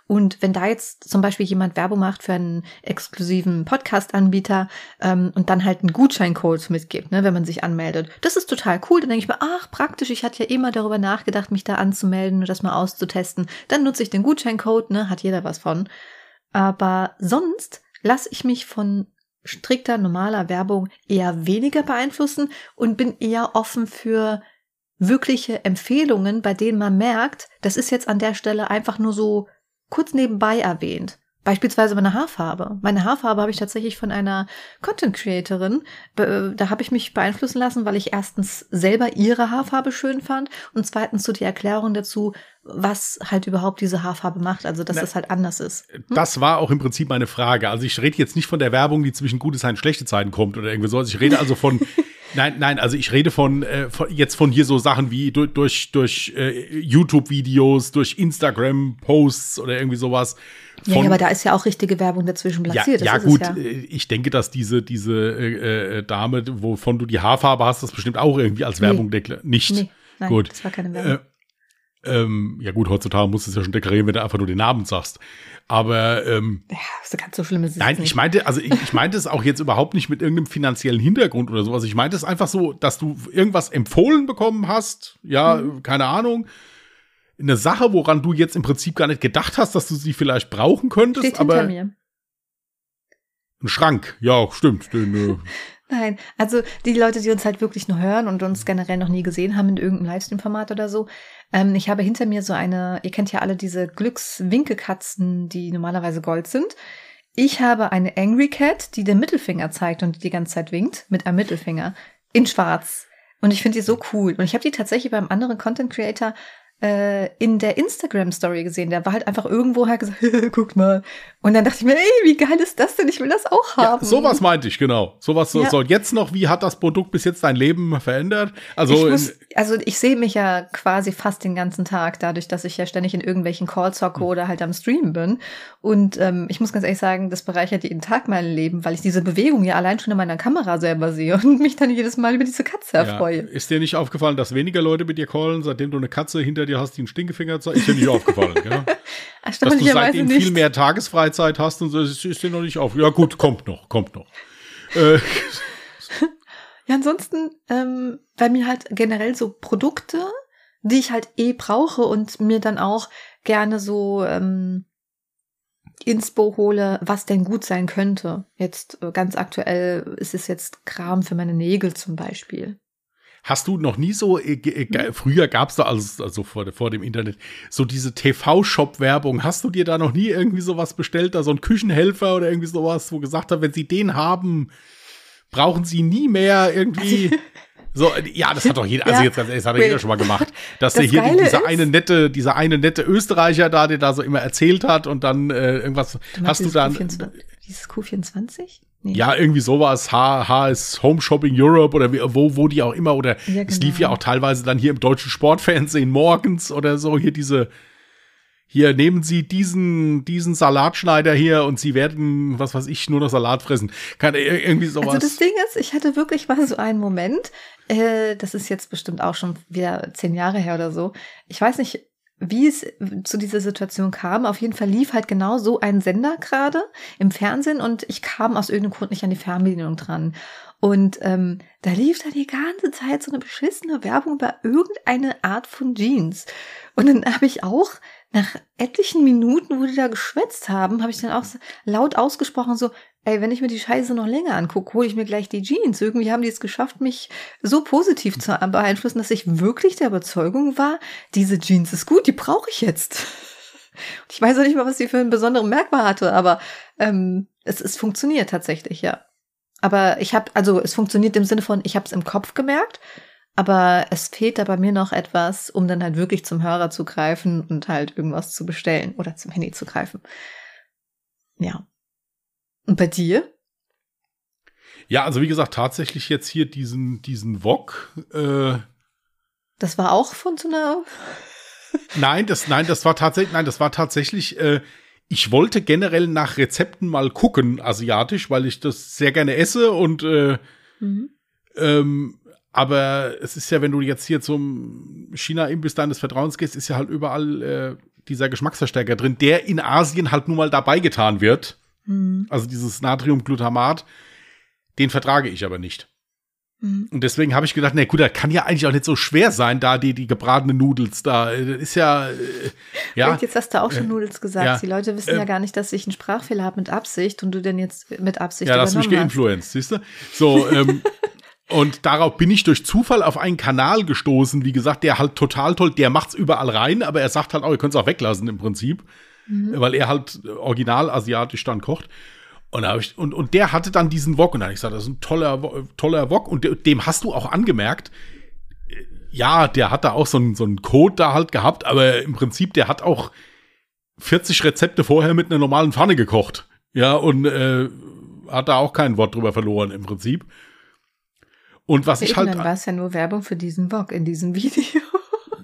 Und wenn da jetzt zum Beispiel jemand Werbung macht für einen exklusiven Podcast-Anbieter ähm, und dann halt einen Gutscheincode mitgibt, ne, wenn man sich anmeldet, das ist total cool. Dann denke ich mir, ach, praktisch, ich hatte ja immer darüber nachgedacht, mich da anzumelden und das mal auszutesten. Dann nutze ich den Gutscheincode, ne, hat jeder was von. Aber sonst lasse ich mich von strikter, normaler Werbung eher weniger beeinflussen und bin eher offen für wirkliche Empfehlungen, bei denen man merkt, das ist jetzt an der Stelle einfach nur so kurz nebenbei erwähnt. Beispielsweise meine Haarfarbe. Meine Haarfarbe habe ich tatsächlich von einer Content Creatorin. Da habe ich mich beeinflussen lassen, weil ich erstens selber ihre Haarfarbe schön fand und zweitens so die Erklärung dazu, was halt überhaupt diese Haarfarbe macht, also dass Na, das halt anders ist. Hm? Das war auch im Prinzip meine Frage. Also ich rede jetzt nicht von der Werbung, die zwischen gute Zeiten und schlechte Zeiten kommt oder irgendwie so. Also ich rede also von [laughs] Nein, nein, also ich rede von, äh, von jetzt von hier so Sachen wie durch, durch, durch äh, YouTube-Videos, durch Instagram-Posts oder irgendwie sowas. Von, ja, aber da ist ja auch richtige Werbung dazwischen platziert. Ja, ja gut, ja. Äh, ich denke, dass diese, diese äh, äh, Dame, wovon du die Haarfarbe hast, das bestimmt auch irgendwie als Werbung nee. deklariert. Nicht. Nee, nein, gut. Das war keine Werbung. Äh, ähm, ja gut, heutzutage musst du es ja schon deklarieren, wenn du einfach nur den Namen sagst. Aber ähm, ja, so ganz so schlimm ist es Nein, nicht. ich meinte, also ich, ich meinte es auch jetzt überhaupt nicht mit irgendeinem finanziellen Hintergrund oder sowas. Ich meinte es einfach so, dass du irgendwas empfohlen bekommen hast, ja, mhm. keine Ahnung. Eine Sache, woran du jetzt im Prinzip gar nicht gedacht hast, dass du sie vielleicht brauchen könntest, Steht aber. Hinter mir. Ein Schrank, ja, stimmt. Den, äh, [laughs] Nein, also die Leute, die uns halt wirklich nur hören und uns generell noch nie gesehen haben in irgendeinem Livestream-Format oder so. Ähm, ich habe hinter mir so eine, ihr kennt ja alle diese Glückswinkelkatzen, die normalerweise Gold sind. Ich habe eine Angry Cat, die den Mittelfinger zeigt und die die ganze Zeit winkt mit einem Mittelfinger in schwarz. Und ich finde die so cool. Und ich habe die tatsächlich beim anderen Content Creator in der Instagram-Story gesehen. Der war halt einfach irgendwo halt gesagt, [laughs] guck mal. Und dann dachte ich mir, ey, wie geil ist das denn? Ich will das auch haben. Ja, sowas meinte ich, genau. Sowas ja. soll jetzt noch, wie hat das Produkt bis jetzt dein Leben verändert? Also, ich muss, also ich sehe mich ja quasi fast den ganzen Tag, dadurch, dass ich ja ständig in irgendwelchen Calls hocke hm. oder halt am Stream bin. Und ähm, ich muss ganz ehrlich sagen, das bereichert jeden Tag mein Leben, weil ich diese Bewegung ja allein schon in meiner Kamera selber sehe und [laughs] mich dann jedes Mal über diese Katze erfreue. Ja. Ist dir nicht aufgefallen, dass weniger Leute mit dir callen, seitdem du eine Katze hinter dir dir hast, die einen Stinkefinger zeigt, ist dir nicht aufgefallen, ja? [laughs] Dass du seitdem nicht. viel mehr Tagesfreizeit hast und so, ist, ist dir noch nicht auf. Ja, gut, kommt noch, kommt noch. Äh. [laughs] Ja, ansonsten, ähm, weil mir halt generell so Produkte die ich halt eh brauche und mir dann auch gerne so ähm, Inspo hole, was denn gut sein könnte. Jetzt äh, ganz aktuell ist es jetzt Kram für meine Nägel zum Beispiel. Hast du noch nie so, äh, äh, früher gab es da, also, also vor, vor dem Internet, so diese TV-Shop-Werbung. Hast du dir da noch nie irgendwie sowas bestellt, da so ein Küchenhelfer oder irgendwie sowas, wo gesagt hat, wenn sie den haben, brauchen sie nie mehr irgendwie. [laughs] So, ja, das hat doch jeder, also ja, jetzt ganz ehrlich, das hat doch jeder schon mal gemacht. [laughs] Dass das der hier Geile dieser ist, eine nette, dieser eine nette Österreicher da, der da so immer erzählt hat und dann äh, irgendwas, hast du dann. Q24, dieses Q24? Nee. Ja, irgendwie sowas, H, H ist Home Shopping Europe oder wie, wo, wo die auch immer, oder ja, genau. es lief ja genau. auch teilweise dann hier im deutschen Sportfernsehen morgens oder so, hier diese, hier nehmen Sie diesen, diesen Salatschneider hier und Sie werden, was weiß ich, nur noch Salat fressen. Kann irgendwie sowas. Also das Ding ist, ich hatte wirklich mal so einen Moment, äh, das ist jetzt bestimmt auch schon wieder zehn Jahre her oder so. Ich weiß nicht, wie es zu dieser Situation kam. Auf jeden Fall lief halt genau so ein Sender gerade im Fernsehen und ich kam aus irgendeinem Grund nicht an die Fernbedienung dran. Und ähm, da lief da die ganze Zeit so eine beschissene Werbung über irgendeine Art von Jeans. Und dann habe ich auch nach etlichen Minuten, wo die da geschwätzt haben, habe ich dann auch laut ausgesprochen so, ey, wenn ich mir die Scheiße noch länger angucke, hole ich mir gleich die Jeans. Irgendwie haben die es geschafft, mich so positiv zu beeinflussen, dass ich wirklich der Überzeugung war, diese Jeans ist gut, die brauche ich jetzt. [laughs] Ich weiß auch nicht mal, was sie für einen besonderen Merkmal hatte, aber ähm, es, es funktioniert tatsächlich, ja. Aber ich habe, also es funktioniert im Sinne von, ich habe es im Kopf gemerkt aber es fehlt da bei mir noch etwas, um dann halt wirklich zum Hörer zu greifen und halt irgendwas zu bestellen oder zum Handy zu greifen. Ja. Und bei dir? Ja, also wie gesagt, tatsächlich jetzt hier diesen, diesen Wok. Äh, das war auch von so einer. nein, das, nein, das war tatsächlich, nein, das war tatsächlich, äh, ich wollte generell nach Rezepten mal gucken, asiatisch, weil ich das sehr gerne esse und äh, mhm. ähm, aber es ist ja, wenn du jetzt hier zum China-Imbiss deines Vertrauens gehst, ist ja halt überall äh, dieser Geschmacksverstärker drin, der in Asien halt nun mal dabei getan wird. Mhm. Also dieses Natriumglutamat, den vertrage ich aber nicht. Mhm. Und deswegen habe ich gedacht, na gut, das kann ja eigentlich auch nicht so schwer sein, da die, die gebratene Nudels da. Das ist ja, äh, ja. Jetzt hast du auch schon äh, Nudels gesagt. Ja, die Leute wissen äh, ja gar nicht, dass ich einen Sprachfehler habe mit Absicht und du denn jetzt mit Absicht Ja, das hast mich geinfluenced, siehst du? So, ähm, [laughs] Und darauf bin ich durch Zufall auf einen Kanal gestoßen, wie gesagt, der halt total toll, der macht's überall rein, aber er sagt halt auch, ihr könnt es auch weglassen im Prinzip, mhm. weil er halt original asiatisch dann kocht. Und, ich, und, und der hatte dann diesen Wok und dann habe ich gesagt, das ist ein toller, toller Wok und dem hast du auch angemerkt, ja, der hat da auch so einen, so einen Code da halt gehabt, aber im Prinzip, der hat auch 40 Rezepte vorher mit einer normalen Pfanne gekocht. Ja, und äh, hat da auch kein Wort drüber verloren im Prinzip. Und was ich halt. Dann war es ja nur Werbung für diesen Vlog in diesem [laughs] Video.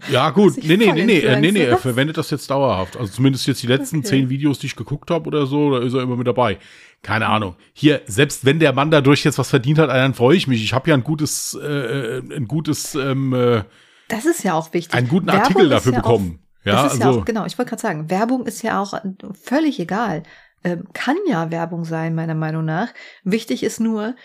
Ja, gut. Nee, nee, nee, nee, nee, nee, er verwendet das jetzt dauerhaft. Also zumindest jetzt die letzten okay. zehn Videos, die ich geguckt habe oder so, da ist er immer mit dabei. Keine Ahnung. Hier, selbst wenn der Mann dadurch jetzt was verdient hat, dann freue ich mich. Ich habe ja ein gutes, äh, ein gutes, ähm, äh, Das ist ja auch wichtig. Einen guten Werbung Artikel dafür ja bekommen. Auch, ja, das ist also, ja auch, genau, ich wollte gerade sagen, Werbung ist ja auch völlig egal. Ähm, kann ja Werbung sein, meiner Meinung nach. Wichtig ist nur,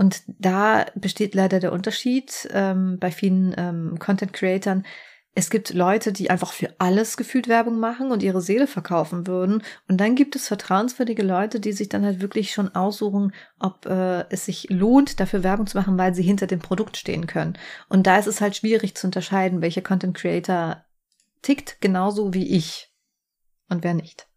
und da besteht leider der Unterschied ähm, bei vielen ähm, Content-Creatern. Es gibt Leute, die einfach für alles gefühlt Werbung machen und ihre Seele verkaufen würden. Und dann gibt es vertrauenswürdige Leute, die sich dann halt wirklich schon aussuchen, ob äh, es sich lohnt, dafür Werbung zu machen, weil sie hinter dem Produkt stehen können. Und da ist es halt schwierig zu unterscheiden, welcher Content Creator tickt genauso wie ich und wer nicht.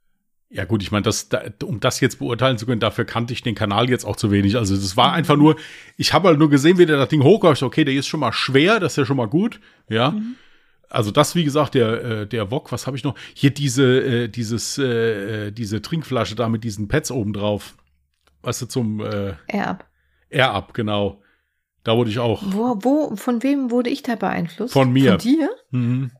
Ja gut, ich meine, das, da, um das jetzt beurteilen zu können, dafür kannte ich den Kanal jetzt auch zu wenig. Also das war einfach nur, ich habe halt nur gesehen, wie der das Ding hochkommt. Okay, der ist schon mal schwer, das ist ja schon mal gut. Ja. Mhm. Also das, wie gesagt, der, äh, der Wok, was habe ich noch? Hier diese, äh, dieses, äh, diese Trinkflasche da mit diesen Pads oben drauf. Weißt du, zum äh, Air Up. Air Up, genau. Da wurde ich auch. Wo, wo, von wem wurde ich da beeinflusst? Von mir. Von dir? Mhm.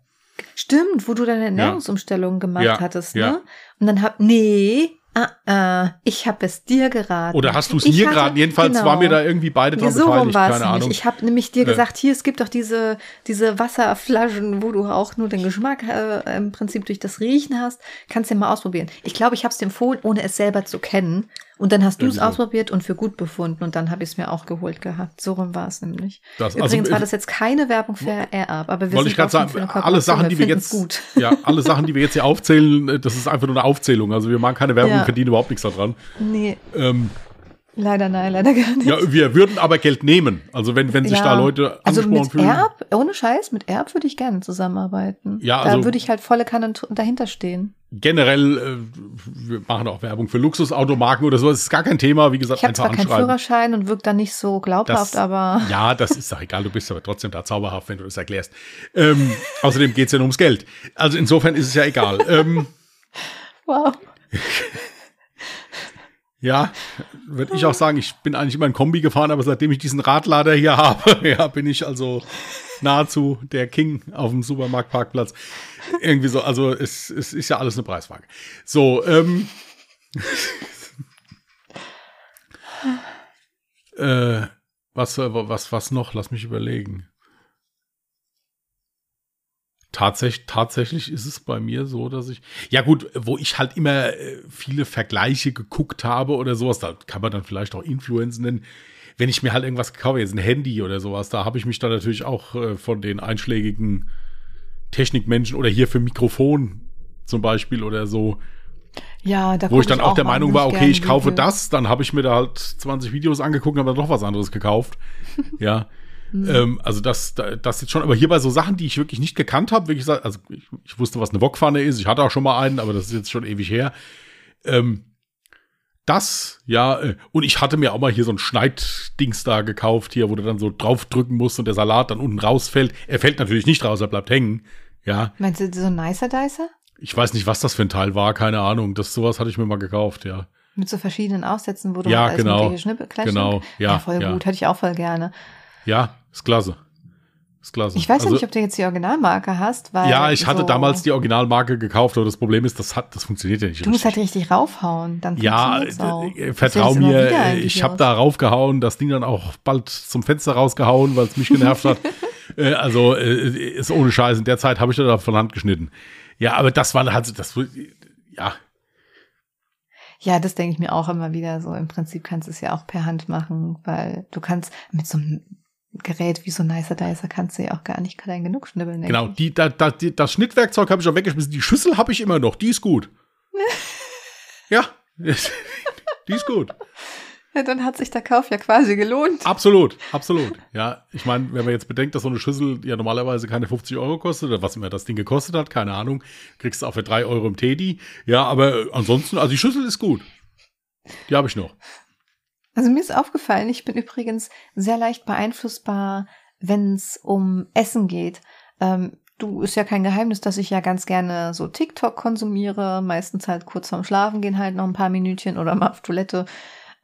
Stimmt, wo du deine Ernährungsumstellung gemacht ja. hattest, ne? Und dann hab, nee, Ah, ah, ich habe es dir geraten. Oder hast du es mir geraten? Jedenfalls genau. war mir da irgendwie beide dran so beteiligt. Keine nämlich. Ahnung. Ich habe nämlich dir gesagt, hier, es gibt doch diese, diese Wasserflaschen, wo du auch nur den Geschmack äh, im Prinzip durch das Riechen hast. Kannst du ja mal ausprobieren. Ich glaube, ich habe es dir empfohlen, ohne es selber zu kennen. Und dann hast du es ausprobiert und für gut befunden und dann habe ich es mir auch geholt gehabt. So rum war es nämlich. Das- Übrigens also, war das jetzt keine Werbung für AirUp, aber wir sind ich sagen, alle Sachen, die wir jetzt, gut. ja, alle [laughs] Sachen, die wir jetzt hier aufzählen, äh, das ist einfach nur eine Aufzählung. Also wir machen keine Werbung, Ja. verdienen überhaupt nichts daran. Nee, Ähm, leider nein, leider gar nicht. ja, wir würden aber Geld nehmen. Also wenn, wenn sich Ja. da Leute also angesprochen mit fühlen. Erb, ohne Scheiß, mit Erb würde ich gerne zusammenarbeiten. Ja, da also- würde ich halt volle Kanne dahinter stehen. Generell, äh, wir machen auch Werbung für Luxusautomarken oder so. Das ist gar kein Thema. Wie gesagt, Ich habe einfach zwar keinen anschreiben. Führerschein und wirke dann nicht so glaubhaft, Das- aber [laughs] Ja, das ist doch egal. Du bist aber trotzdem da zauberhaft, wenn du das erklärst. Ähm, außerdem geht's ja nur ums Geld. Also insofern ist es ja egal. ähm, wow. [laughs] Ja, würde ich auch sagen, ich bin eigentlich immer ein Kombi gefahren, aber seitdem ich diesen Radlader hier habe, [laughs] ja, bin ich also nahezu der King auf dem Supermarktparkplatz. Irgendwie so, also es, es ist ja alles eine Preisfrage. So, ähm. [laughs] äh, was, was, was noch? Lass mich überlegen. Tatsächlich, tatsächlich ist es bei mir so, dass ich, ja gut, wo ich halt immer äh, viele Vergleiche geguckt habe oder sowas, da kann man dann vielleicht auch Influencer nennen. Wenn ich mir halt irgendwas kaufe, jetzt ein Handy oder sowas, da habe ich mich dann natürlich auch äh, von den einschlägigen Technikmenschen oder hier für Mikrofon zum Beispiel oder so, Ja, da wo ich dann auch der Meinung war, okay, ich kaufe Videos. das, dann habe ich mir da halt 20 Videos angeguckt und habe dann doch was anderes gekauft. [laughs] ja. Hm. Ähm, also das, da- das jetzt schon, aber hier bei so Sachen, die ich wirklich nicht gekannt habe, wirklich gesagt, also ich, ich wusste, was eine Wokpfanne ist, ich hatte auch schon mal einen, aber das ist jetzt schon ewig her. Ähm, das, ja, äh, und ich hatte mir auch mal hier so ein Schneiddings da gekauft, hier, wo du dann so draufdrücken musst und der Salat dann unten rausfällt. Er fällt natürlich nicht raus, er bleibt hängen. Ja, Meinst du so ein Nicer Dicer? ich weiß nicht, was das für ein Teil war, keine Ahnung. Das sowas hatte ich mir mal gekauft, ja. Mit so verschiedenen Aufsätzen, wo du Ja, halt genau. Schnippe? Genau, ja, voll ja. gut, hätte ich auch voll gerne. Ja, ist klasse. Ist klasse. Ich weiß ja Also, nicht, ob du jetzt die Originalmarke hast, weil. Ja, ich hatte so, damals die Originalmarke gekauft, aber das Problem ist, das hat, das funktioniert ja nicht Du musst halt richtig. richtig raufhauen, dann Ja, auch. äh, vertrau mir, äh, ich habe da raufgehauen, das Ding dann auch bald zum Fenster rausgehauen, weil es mich genervt hat. [laughs] Äh, also ist ohne Scheiß. In der Zeit habe ich da von Hand geschnitten. Ja, aber das war halt, das, ja, Ja, das denke ich mir auch immer wieder so. Im Prinzip kannst du es ja auch per Hand machen, weil du kannst mit so einem Gerät wie so ein Nicer Dicer kannst du ja auch gar nicht klein genug schnibbeln. genau. Die, da, da, die, das Schnittwerkzeug habe ich auch weggeschmissen. Die Schüssel habe ich immer noch. Die ist gut. [laughs] ja, [laughs] die ist gut. Ja, dann hat sich der Kauf ja quasi gelohnt. Absolut, absolut. Ja, ich meine, wenn man jetzt bedenkt, dass so eine Schüssel ja normalerweise keine 50 Euro kostet, oder was immer das Ding gekostet hat, keine Ahnung, kriegst du auch für drei Euro im Teddy. Ja, aber ansonsten, also die Schüssel ist gut. Die habe ich noch. Also mir ist aufgefallen, ich bin übrigens sehr leicht beeinflussbar, wenn es um Essen geht. Ähm, du ist ja kein Geheimnis, dass ich ja ganz gerne so TikTok konsumiere, meistens halt kurz vorm Schlafen gehen halt noch ein paar Minütchen oder mal auf Toilette.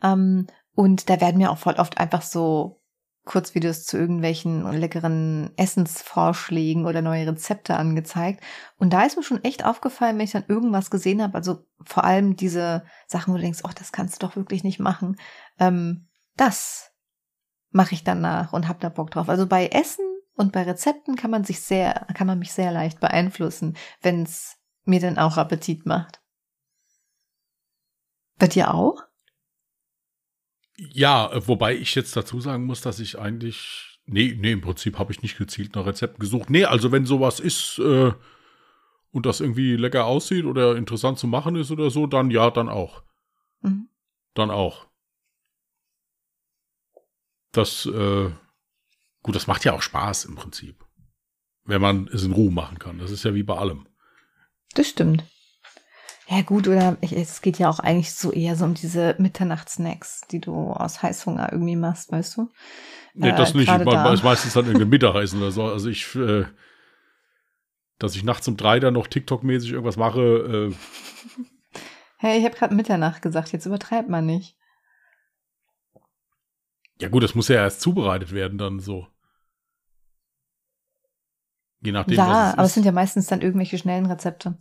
Ähm, und da werden mir auch voll oft einfach so Kurzvideos zu irgendwelchen leckeren Essensvorschlägen oder neue Rezepte angezeigt. Und da ist mir schon echt aufgefallen, wenn ich dann irgendwas gesehen habe, also vor allem diese Sachen, wo du denkst, oh, das kannst du doch wirklich nicht machen. Ähm, das mache ich dann nach und hab da Bock drauf. Also bei Essen und bei Rezepten kann man sich sehr, kann man mich sehr leicht beeinflussen, wenn es mir dann auch Appetit macht. Bei dir auch? Ja, äh, wobei ich jetzt dazu sagen muss, dass ich eigentlich, nee, nee, im Prinzip habe ich nicht gezielt nach Rezepten gesucht. Nee, also wenn sowas ist äh, und das irgendwie lecker aussieht oder interessant zu machen ist oder so, dann ja, dann auch. Mhm. Dann auch. Das, äh, gut, das macht ja auch Spaß im Prinzip. Wenn man es in Ruhe machen kann. Das ist ja wie bei allem. Das stimmt. Ja gut, oder ich, es geht ja auch eigentlich so eher so um diese Mitternachtssnacks, die du aus Heißhunger irgendwie machst, weißt du? Nee, Äh, das nicht. Ich ist [laughs] meistens dann irgendein Mittagessen oder so. Also ich, äh, dass ich nachts um drei dann noch TikTok-mäßig irgendwas mache, äh, Hey, ich habe gerade Mitternacht gesagt, jetzt übertreibt man nicht. ja gut, das muss ja erst zubereitet werden dann so. Je nachdem, ja, was aber es es sind ja meistens dann irgendwelche schnellen Rezepte.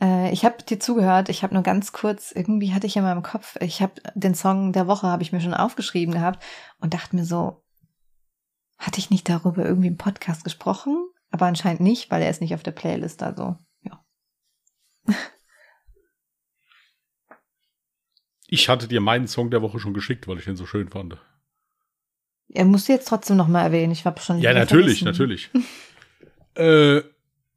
Äh, ich habe dir zugehört, ich habe nur ganz kurz, irgendwie hatte ich in meinem Kopf, ich habe den Song der Woche, habe ich mir schon aufgeschrieben gehabt und dachte mir so, hatte ich nicht darüber irgendwie im Podcast gesprochen? Aber anscheinend nicht, weil er ist nicht auf der Playlist, also ja. [laughs] Ich hatte dir meinen Song der Woche schon geschickt, weil ich den so schön fand. Er muss jetzt trotzdem noch mal erwähnen. Ich habe schon. Ja, natürlich, vergessen. natürlich. [laughs] äh,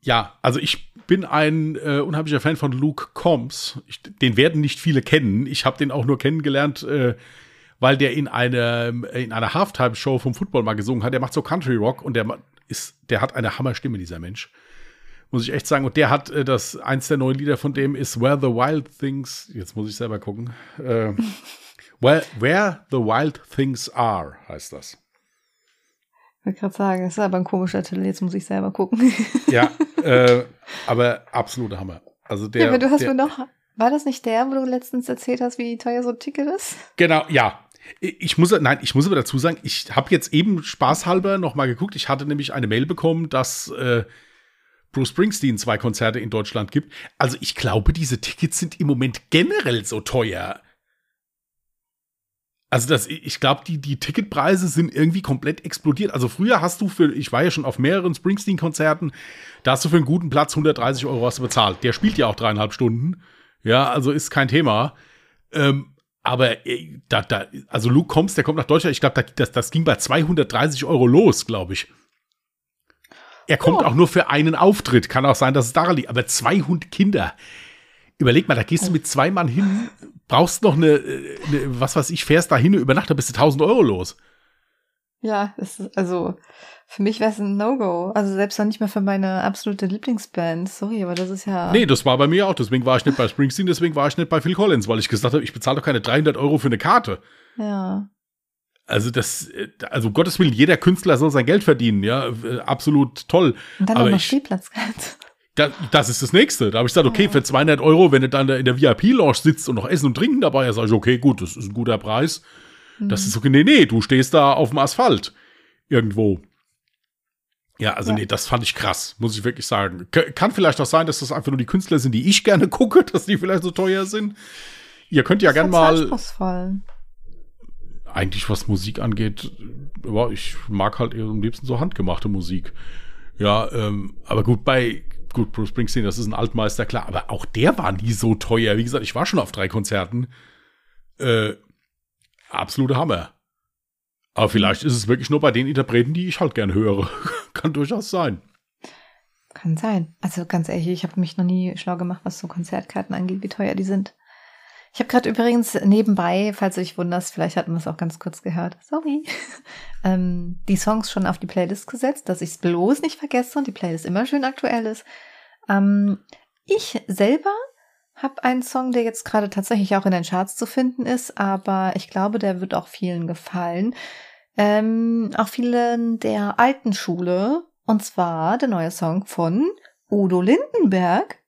ja, also ich bin ein äh, unheimlicher Fan von Luke Combs. Ich, den werden nicht viele kennen. Ich habe den auch nur kennengelernt, äh, weil der in einer in einer Halftime-Show vom Football mal gesungen hat. Der macht so Country Rock und der ist, der hat eine Hammerstimme, dieser Mensch. Muss ich echt sagen. Und der hat äh, das, eins der neuen Lieder von dem ist Where the Wild Things, jetzt muss ich selber gucken. Äh, [laughs] where, where the Wild Things Are heißt das. Ich wollte gerade sagen, das ist aber ein komischer Titel, jetzt muss ich selber gucken. Ja, [laughs] äh, aber absoluter Hammer. Also der, ja, aber du hast der, mir noch, war das nicht der, wo du letztens erzählt hast, wie teuer so ein Ticket ist? Genau, ja. Ich muss, nein, ich muss aber dazu sagen, ich habe jetzt eben spaßhalber noch mal geguckt. Ich hatte nämlich eine Mail bekommen, dass äh, Bruce Springsteen zwei Konzerte in Deutschland gibt. Also ich glaube, diese Tickets sind im Moment generell so teuer. Also das, ich glaube, die, die Ticketpreise sind irgendwie komplett explodiert. Also früher hast du für, ich war ja schon auf mehreren Springsteen-Konzerten, da hast du für einen guten Platz 130 Euro hast du bezahlt. Der spielt ja auch dreieinhalb Stunden. Ja, also ist kein Thema. Ähm, aber äh, da, da, also Luke Combs, der kommt nach Deutschland, ich glaube, das, das ging bei 230 Euro los, glaube ich. Er kommt oh. auch nur für einen Auftritt. Kann auch sein, dass es daran liegt. Aber 200 Kinder. Überleg mal, da gehst du mit zwei Mann hin, brauchst noch eine, eine was weiß ich, fährst da hin, über Nacht, da bist du 1000 Euro los. Ja, ist, also für mich wäre es ein No-Go. Also selbst dann nicht mehr für meine absolute Lieblingsband. Sorry, aber das ist ja. Nee, das war bei mir auch. Deswegen war ich nicht bei Springsteen, deswegen war ich nicht bei Phil Collins, weil ich gesagt habe, ich bezahle doch keine 300 Euro für eine Karte. Ja. Also das, also um Gottes Willen, jeder Künstler soll sein Geld verdienen, ja, absolut toll. Und dann aber noch Spielplatz gehabt. Das, das ist das Nächste. Da habe ich gesagt, okay, für 200 Euro, wenn du dann in der VIP-Lounge sitzt und noch Essen und Trinken dabei hast, sage ich, okay, gut, das ist ein guter Preis. Mhm. Das ist okay. Nee, nee, du stehst da auf dem Asphalt. Irgendwo. Ja, also ja. nee, das fand ich krass, muss ich wirklich sagen. Kann vielleicht auch sein, dass das einfach nur die Künstler sind, die ich gerne [laughs] gucke, dass die vielleicht so teuer sind. Ihr könnt ja das gern mal. Eigentlich, was Musik angeht, ja, ich mag halt eher am liebsten so handgemachte Musik. Ja, ähm, aber gut, bei gut, Bruce Springsteen, das ist ein Altmeister, klar, aber auch der war nie so teuer. Wie gesagt, ich war schon auf drei Konzerten. Äh, absolute Hammer. Aber vielleicht ist es wirklich nur bei den Interpreten, die ich halt gern höre. [laughs] Kann durchaus sein. Kann sein. Also ganz ehrlich, ich habe mich noch nie schlau gemacht, was so Konzertkarten angeht, wie teuer die sind. Ich habe gerade übrigens nebenbei, falls du dich wunderst, vielleicht hatten wir es auch ganz kurz gehört, sorry, [laughs] ähm, die Songs schon auf die Playlist gesetzt, dass ich es bloß nicht vergesse und die Playlist immer schön aktuell ist. Ähm, ich selber habe einen Song, der jetzt gerade tatsächlich auch in den Charts zu finden ist, aber ich glaube, der wird auch vielen gefallen. Ähm, auch vielen der alten Schule. Und zwar der neue Song von Udo Lindenberg.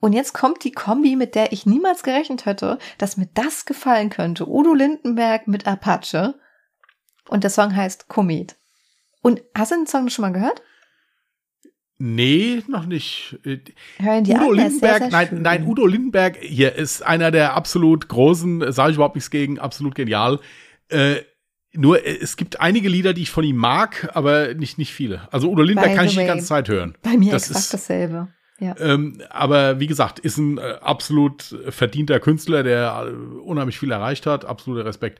Und jetzt kommt die Kombi, mit der ich niemals gerechnet hätte, dass mir das gefallen könnte. Udo Lindenberg mit Apache. Und der Song heißt Komet. Und hast du den Song schon mal gehört? Nee, noch nicht. Hören die Udo an, Lindenberg, sehr, sehr nein, schön. nein, Udo Lindenberg hier ist einer der absolut großen, sage ich überhaupt nichts gegen, absolut genial. Äh, nur äh, es gibt einige Lieder, die ich von ihm mag, aber nicht nicht viele. Also Udo Lindenberg kann ich die ganze Zeit hören. Bei mir das exakt ist, dasselbe. Ja. ähm, aber wie gesagt, ist ein äh, absolut verdienter Künstler, der äh, unheimlich viel erreicht hat. Absoluter Respekt.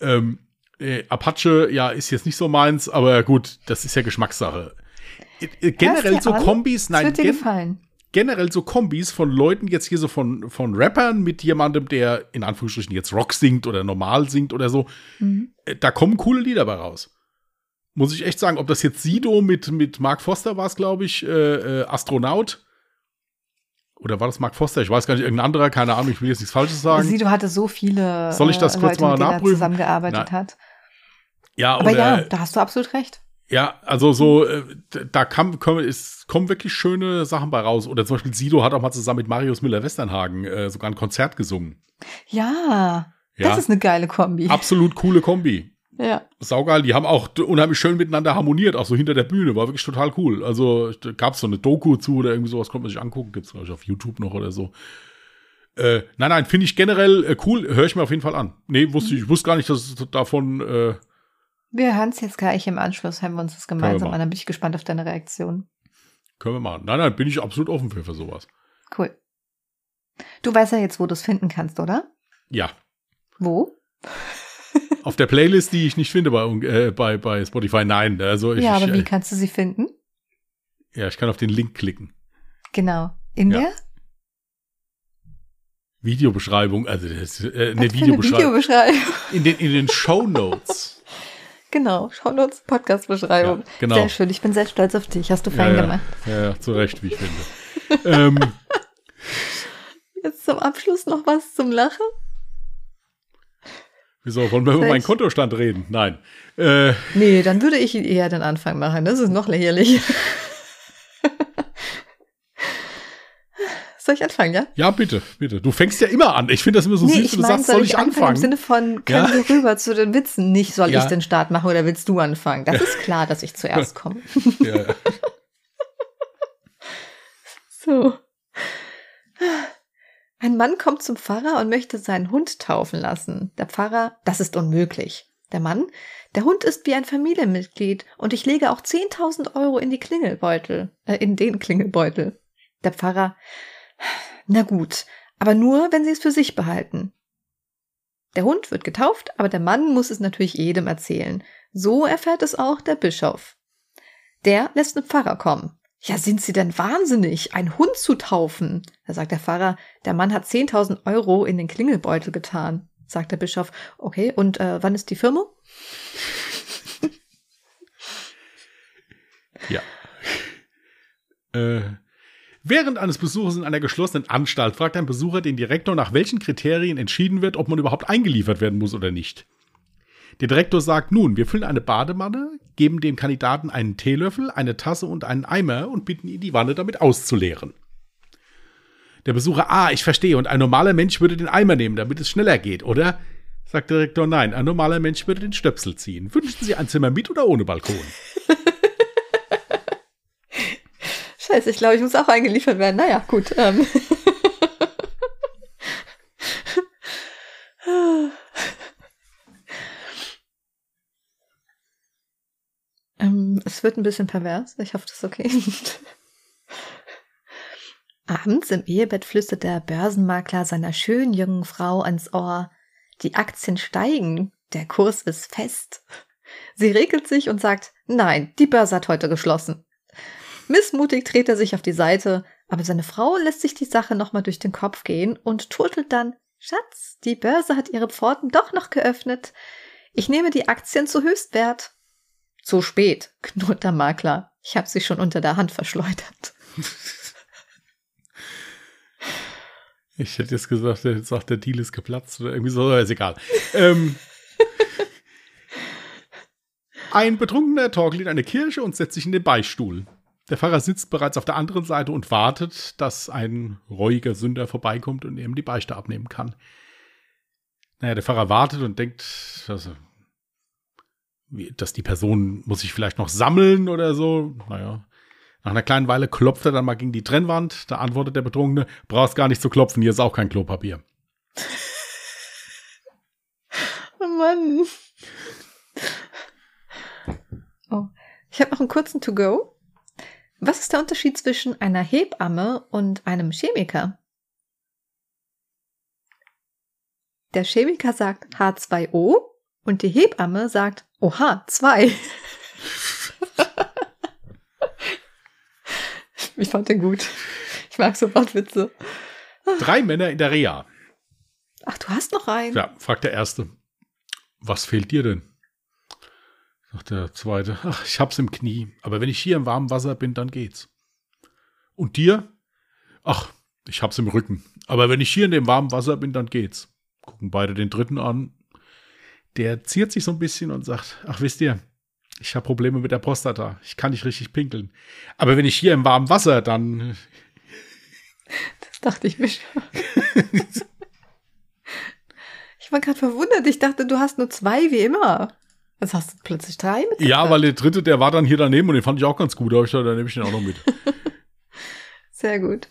Ähm, äh, Apache, ja, ist jetzt nicht so meins, aber gut, das ist ja Geschmackssache. Äh, generell so an? Kombis, Das nein, wird dir gen gefallen. generell so Kombis von Leuten jetzt hier so von, von Rappern mit jemandem, der in Anführungsstrichen jetzt Rock singt oder normal singt oder so. Mhm. Äh, Da kommen coole Lieder bei raus. Muss ich echt sagen, ob das jetzt Sido mit, mit Mark Foster war es, glaube ich, äh, äh, Astronaut. Oder war das Mark Foster? Ich weiß gar nicht, irgendein anderer, keine Ahnung, ich will jetzt nichts Falsches sagen. Sido hatte so viele Soll ich das äh, kurz Leute, mal er nachprüfen? zusammengearbeitet Nein. hat. ja, Aber oder, ja, da hast du absolut recht. Ja, also so, äh, da kam, kommen, es kommen wirklich schöne Sachen bei raus. Oder zum Beispiel Sido hat auch mal zusammen mit Marius Müller-Westernhagen äh, sogar ein Konzert gesungen. Ja, Ja, das ist eine geile Kombi. absolut coole Kombi. Ja. Saugeil, die haben auch unheimlich schön miteinander harmoniert, auch so hinter der Bühne, war wirklich total cool. Also da gab's so eine Doku zu oder irgendwie sowas, konnte man sich angucken, gibt's glaube ich auf YouTube noch oder so. Äh, nein, nein, finde ich generell äh, cool, höre ich mir auf jeden Fall an. Nee, wusste ich, ich wusste gar nicht, dass es davon, äh, Wir hören es jetzt gleich im Anschluss, hören wir uns das gemeinsam an. Dann bin ich gespannt auf deine Reaktion. können wir machen. Nein, nein, bin ich absolut offen für, für sowas. Cool. Du weißt ja jetzt, wo du es finden kannst, oder? Ja. Wo? Auf der Playlist, die ich nicht finde bei, äh, bei, bei Spotify. Nein, also ich, ja, aber ich, wie äh, kannst du sie finden? ja, ich kann auf den Link klicken. Genau. In Ja. der? Videobeschreibung, also das, äh, eine Videobeschreibung. Videobeschreibung. In den, in den Show Notes. [laughs] Genau, Shownotes, Podcast-Beschreibung. Ja, genau. Sehr schön, ich bin sehr stolz auf dich. Hast du fein ja, gemacht. ja, ja, zu Recht, wie ich finde. [laughs] ähm, Jetzt zum Abschluss noch was zum Lachen? Wieso, wollen wir über Soll meinen Kontostand reden? Nein. Äh, Nee, dann würde ich eher den Anfang machen. Das ist noch lächerlich. [laughs] Soll ich anfangen, ja? ja, bitte, bitte. Du fängst ja immer an. Ich finde das immer so süß, ich wenn du meine, sagst, soll ich Im anfangen? Sinne von, können Ja. wir rüber zu den Witzen? Nicht, soll Ja. ich den Start machen oder willst du anfangen? Das ist klar, dass ich zuerst [laughs] komme. ja, ja. [laughs] So. Ein Mann kommt zum Pfarrer und möchte seinen Hund taufen lassen. Der Pfarrer, das ist unmöglich. Der Mann, der Hund ist wie ein Familienmitglied und ich lege auch 10.000 Euro in die Klingelbeutel, äh, in den Klingelbeutel. Der Pfarrer, na gut, aber nur, wenn Sie es für sich behalten. Der Hund wird getauft, aber der Mann muss es natürlich jedem erzählen. So erfährt es auch der Bischof. Der lässt den Pfarrer kommen. Ja, sind Sie denn wahnsinnig, einen Hund zu taufen? Da sagt der Pfarrer, der Mann hat 10.000 Euro in den Klingelbeutel getan. Sagt der Bischof, okay, und äh, wann ist die Firma? [laughs] Ja. Äh, während eines Besuches in einer geschlossenen Anstalt fragt ein Besucher den Direktor, nach welchen Kriterien entschieden wird, ob man überhaupt eingeliefert werden muss oder nicht. Der Direktor sagt nun, wir füllen eine Badewanne, geben dem Kandidaten einen Teelöffel, eine Tasse und einen Eimer und bitten ihn, die Wanne damit auszuleeren. Der Besucher, ah, ich verstehe, und ein normaler Mensch würde den Eimer nehmen, damit es schneller geht, oder? Sagt der Direktor, nein, ein normaler Mensch würde den Stöpsel ziehen. Wünschen Sie ein Zimmer mit oder ohne Balkon? [laughs] Scheiße, ich glaube, ich muss auch eingeliefert werden. Naja, gut. Ähm. [laughs] ähm, es wird ein bisschen pervers. Ich hoffe, das ist okay. [laughs] Abends im Ehebett flüstert der Börsenmakler seiner schönen jungen Frau ans Ohr, die Aktien steigen, der Kurs ist fest. Sie regelt sich und sagt, nein, die Börse hat heute geschlossen. Missmutig dreht er sich auf die Seite, aber seine Frau lässt sich die Sache nochmal durch den Kopf gehen und turtelt dann, Schatz, die Börse hat ihre Pforten doch noch geöffnet. Ich nehme die Aktien zu Höchstwert. Zu spät, [laughs] knurrt der Makler. Ich habe sie schon unter der Hand verschleudert. Ich hätte jetzt gesagt, er sagt, der Deal ist geplatzt oder irgendwie so, aber ist egal. ähm, [laughs] ein Betrunkener torkelt in eine Kirche und setzt sich in den Beistuhl. Der Pfarrer sitzt bereits auf der anderen Seite und wartet, dass ein reuiger Sünder vorbeikommt und ihm die Beichte abnehmen kann. Naja, der Pfarrer wartet und denkt, wie- dass die Person muss sich vielleicht noch sammeln oder so. Naja, nach einer kleinen Weile klopft er dann mal gegen die Trennwand. Da antwortet der Betrunkene, brauchst gar nicht zu klopfen, hier ist auch kein Klopapier. Oh Mann. Oh, ich habe noch einen kurzen To-Go. Was ist der Unterschied zwischen einer Hebamme und einem Chemiker? Der Chemiker sagt H2O und die Hebamme sagt OH2. [laughs] ich fand den gut. Ich mag so Wortwitze. Drei Männer in der Reha. Ach, du hast noch einen. Ja, fragt der Erste. Was fehlt dir denn? Sagt der Zweite. Ach, ich hab's im Knie. Aber wenn ich hier im warmen Wasser bin, dann geht's. Und dir? Ach, ich hab's im Rücken. Aber wenn ich hier in dem warmen Wasser bin, dann geht's. Gucken beide den Dritten an. Der ziert sich so ein bisschen und sagt, ach, wisst ihr, ich habe Probleme mit der Prostata. Ich kann nicht richtig pinkeln. Aber wenn ich hier im warmen Wasser, dann [laughs] Das dachte ich mir schon. [laughs] ich war gerade verwundert. Ich dachte, du hast nur zwei wie immer. Jetzt hast du plötzlich drei mit. Ja, weil der dritte, der war dann hier daneben und den fand ich auch ganz gut. Da ich gesagt, dann nehme ich den auch noch mit. [laughs] Sehr gut.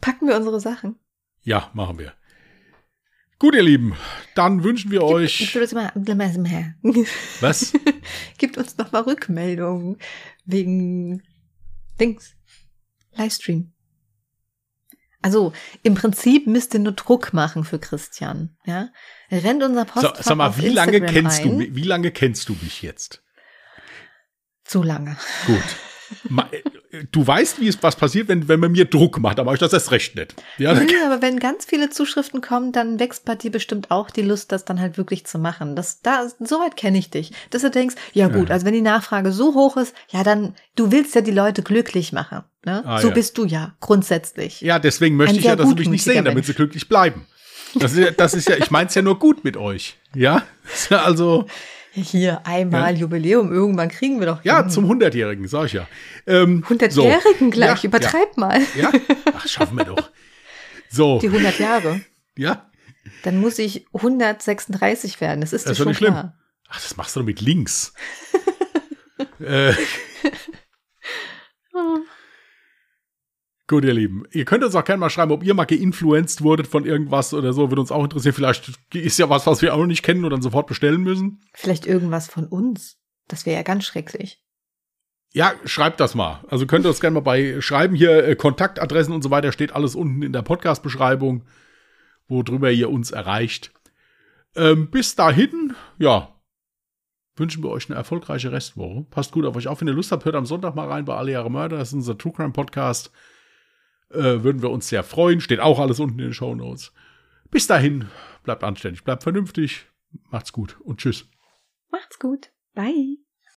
Packen wir unsere Sachen. Ja, machen wir. Gut, ihr Lieben, dann wünschen wir euch. Was? [laughs] Gibt uns noch mal Rückmeldungen wegen Dings. Livestream. Also im Prinzip müsst ihr nur Druck machen für Christian. Ja, rennt unser Postfach So, sag mal, wie lange kennst du mich? Wie lange kennst du mich jetzt? Zu lange. Gut. Du weißt, wie es was passiert, wenn, wenn man mir Druck macht, aber ich das erst recht nicht. Ja, Nö, aber wenn ganz viele Zuschriften kommen, dann wächst bei dir bestimmt auch die Lust, das dann halt wirklich zu machen. Das, da, soweit kenne ich dich. Dass du denkst, ja gut, Ja. also wenn die Nachfrage so hoch ist, ja dann, du willst ja die Leute glücklich machen. Ne? Ah, so ja. bist du ja, grundsätzlich. ja, deswegen möchte Ein ich ja, dass sie mich nicht sehen, damit Mensch. sie glücklich bleiben. Das ist ja, das ist ja ich meine es ja nur gut mit euch. Ja [laughs] also, Hier, einmal Jubiläum, irgendwann kriegen wir doch ja, hin. zum 100-Jährigen, sag ich ja. Ähm, 100-Jährigen gleich, Ja, übertreib mal. Ja, ach, schaffen wir doch. So, Die 100 Jahre. ja, Dann muss ich 136 werden. Das ist Das ist doch schon nicht schlimm. klar. ach, das machst du doch mit links. [laughs] äh, [laughs] [laughs] Gut, ihr Lieben. Ihr könnt uns auch gerne mal schreiben, ob ihr mal geinfluenced wurdet von irgendwas oder so. Würde uns auch interessieren. Vielleicht ist ja was, was wir auch noch nicht kennen und dann sofort bestellen müssen. Vielleicht irgendwas von uns. Das wäre ja ganz schrecklich. Ja, schreibt das mal. Also könnt ihr uns gerne mal bei schreiben. Hier äh, Kontaktadressen und so weiter steht alles unten in der Podcast-Beschreibung, worüber ihr uns erreicht. Ähm, bis dahin, ja, wünschen wir euch eine erfolgreiche Restwoche. Passt gut auf euch auf. Wenn ihr Lust habt, hört am Sonntag mal rein bei Alle Jahre Mörder. Das ist unser True Crime Podcast. Äh, würden wir uns sehr freuen. Steht auch alles unten in den Show Notes. Bis dahin, bleibt anständig, bleibt vernünftig. Macht's gut und tschüss. Macht's gut. Bye.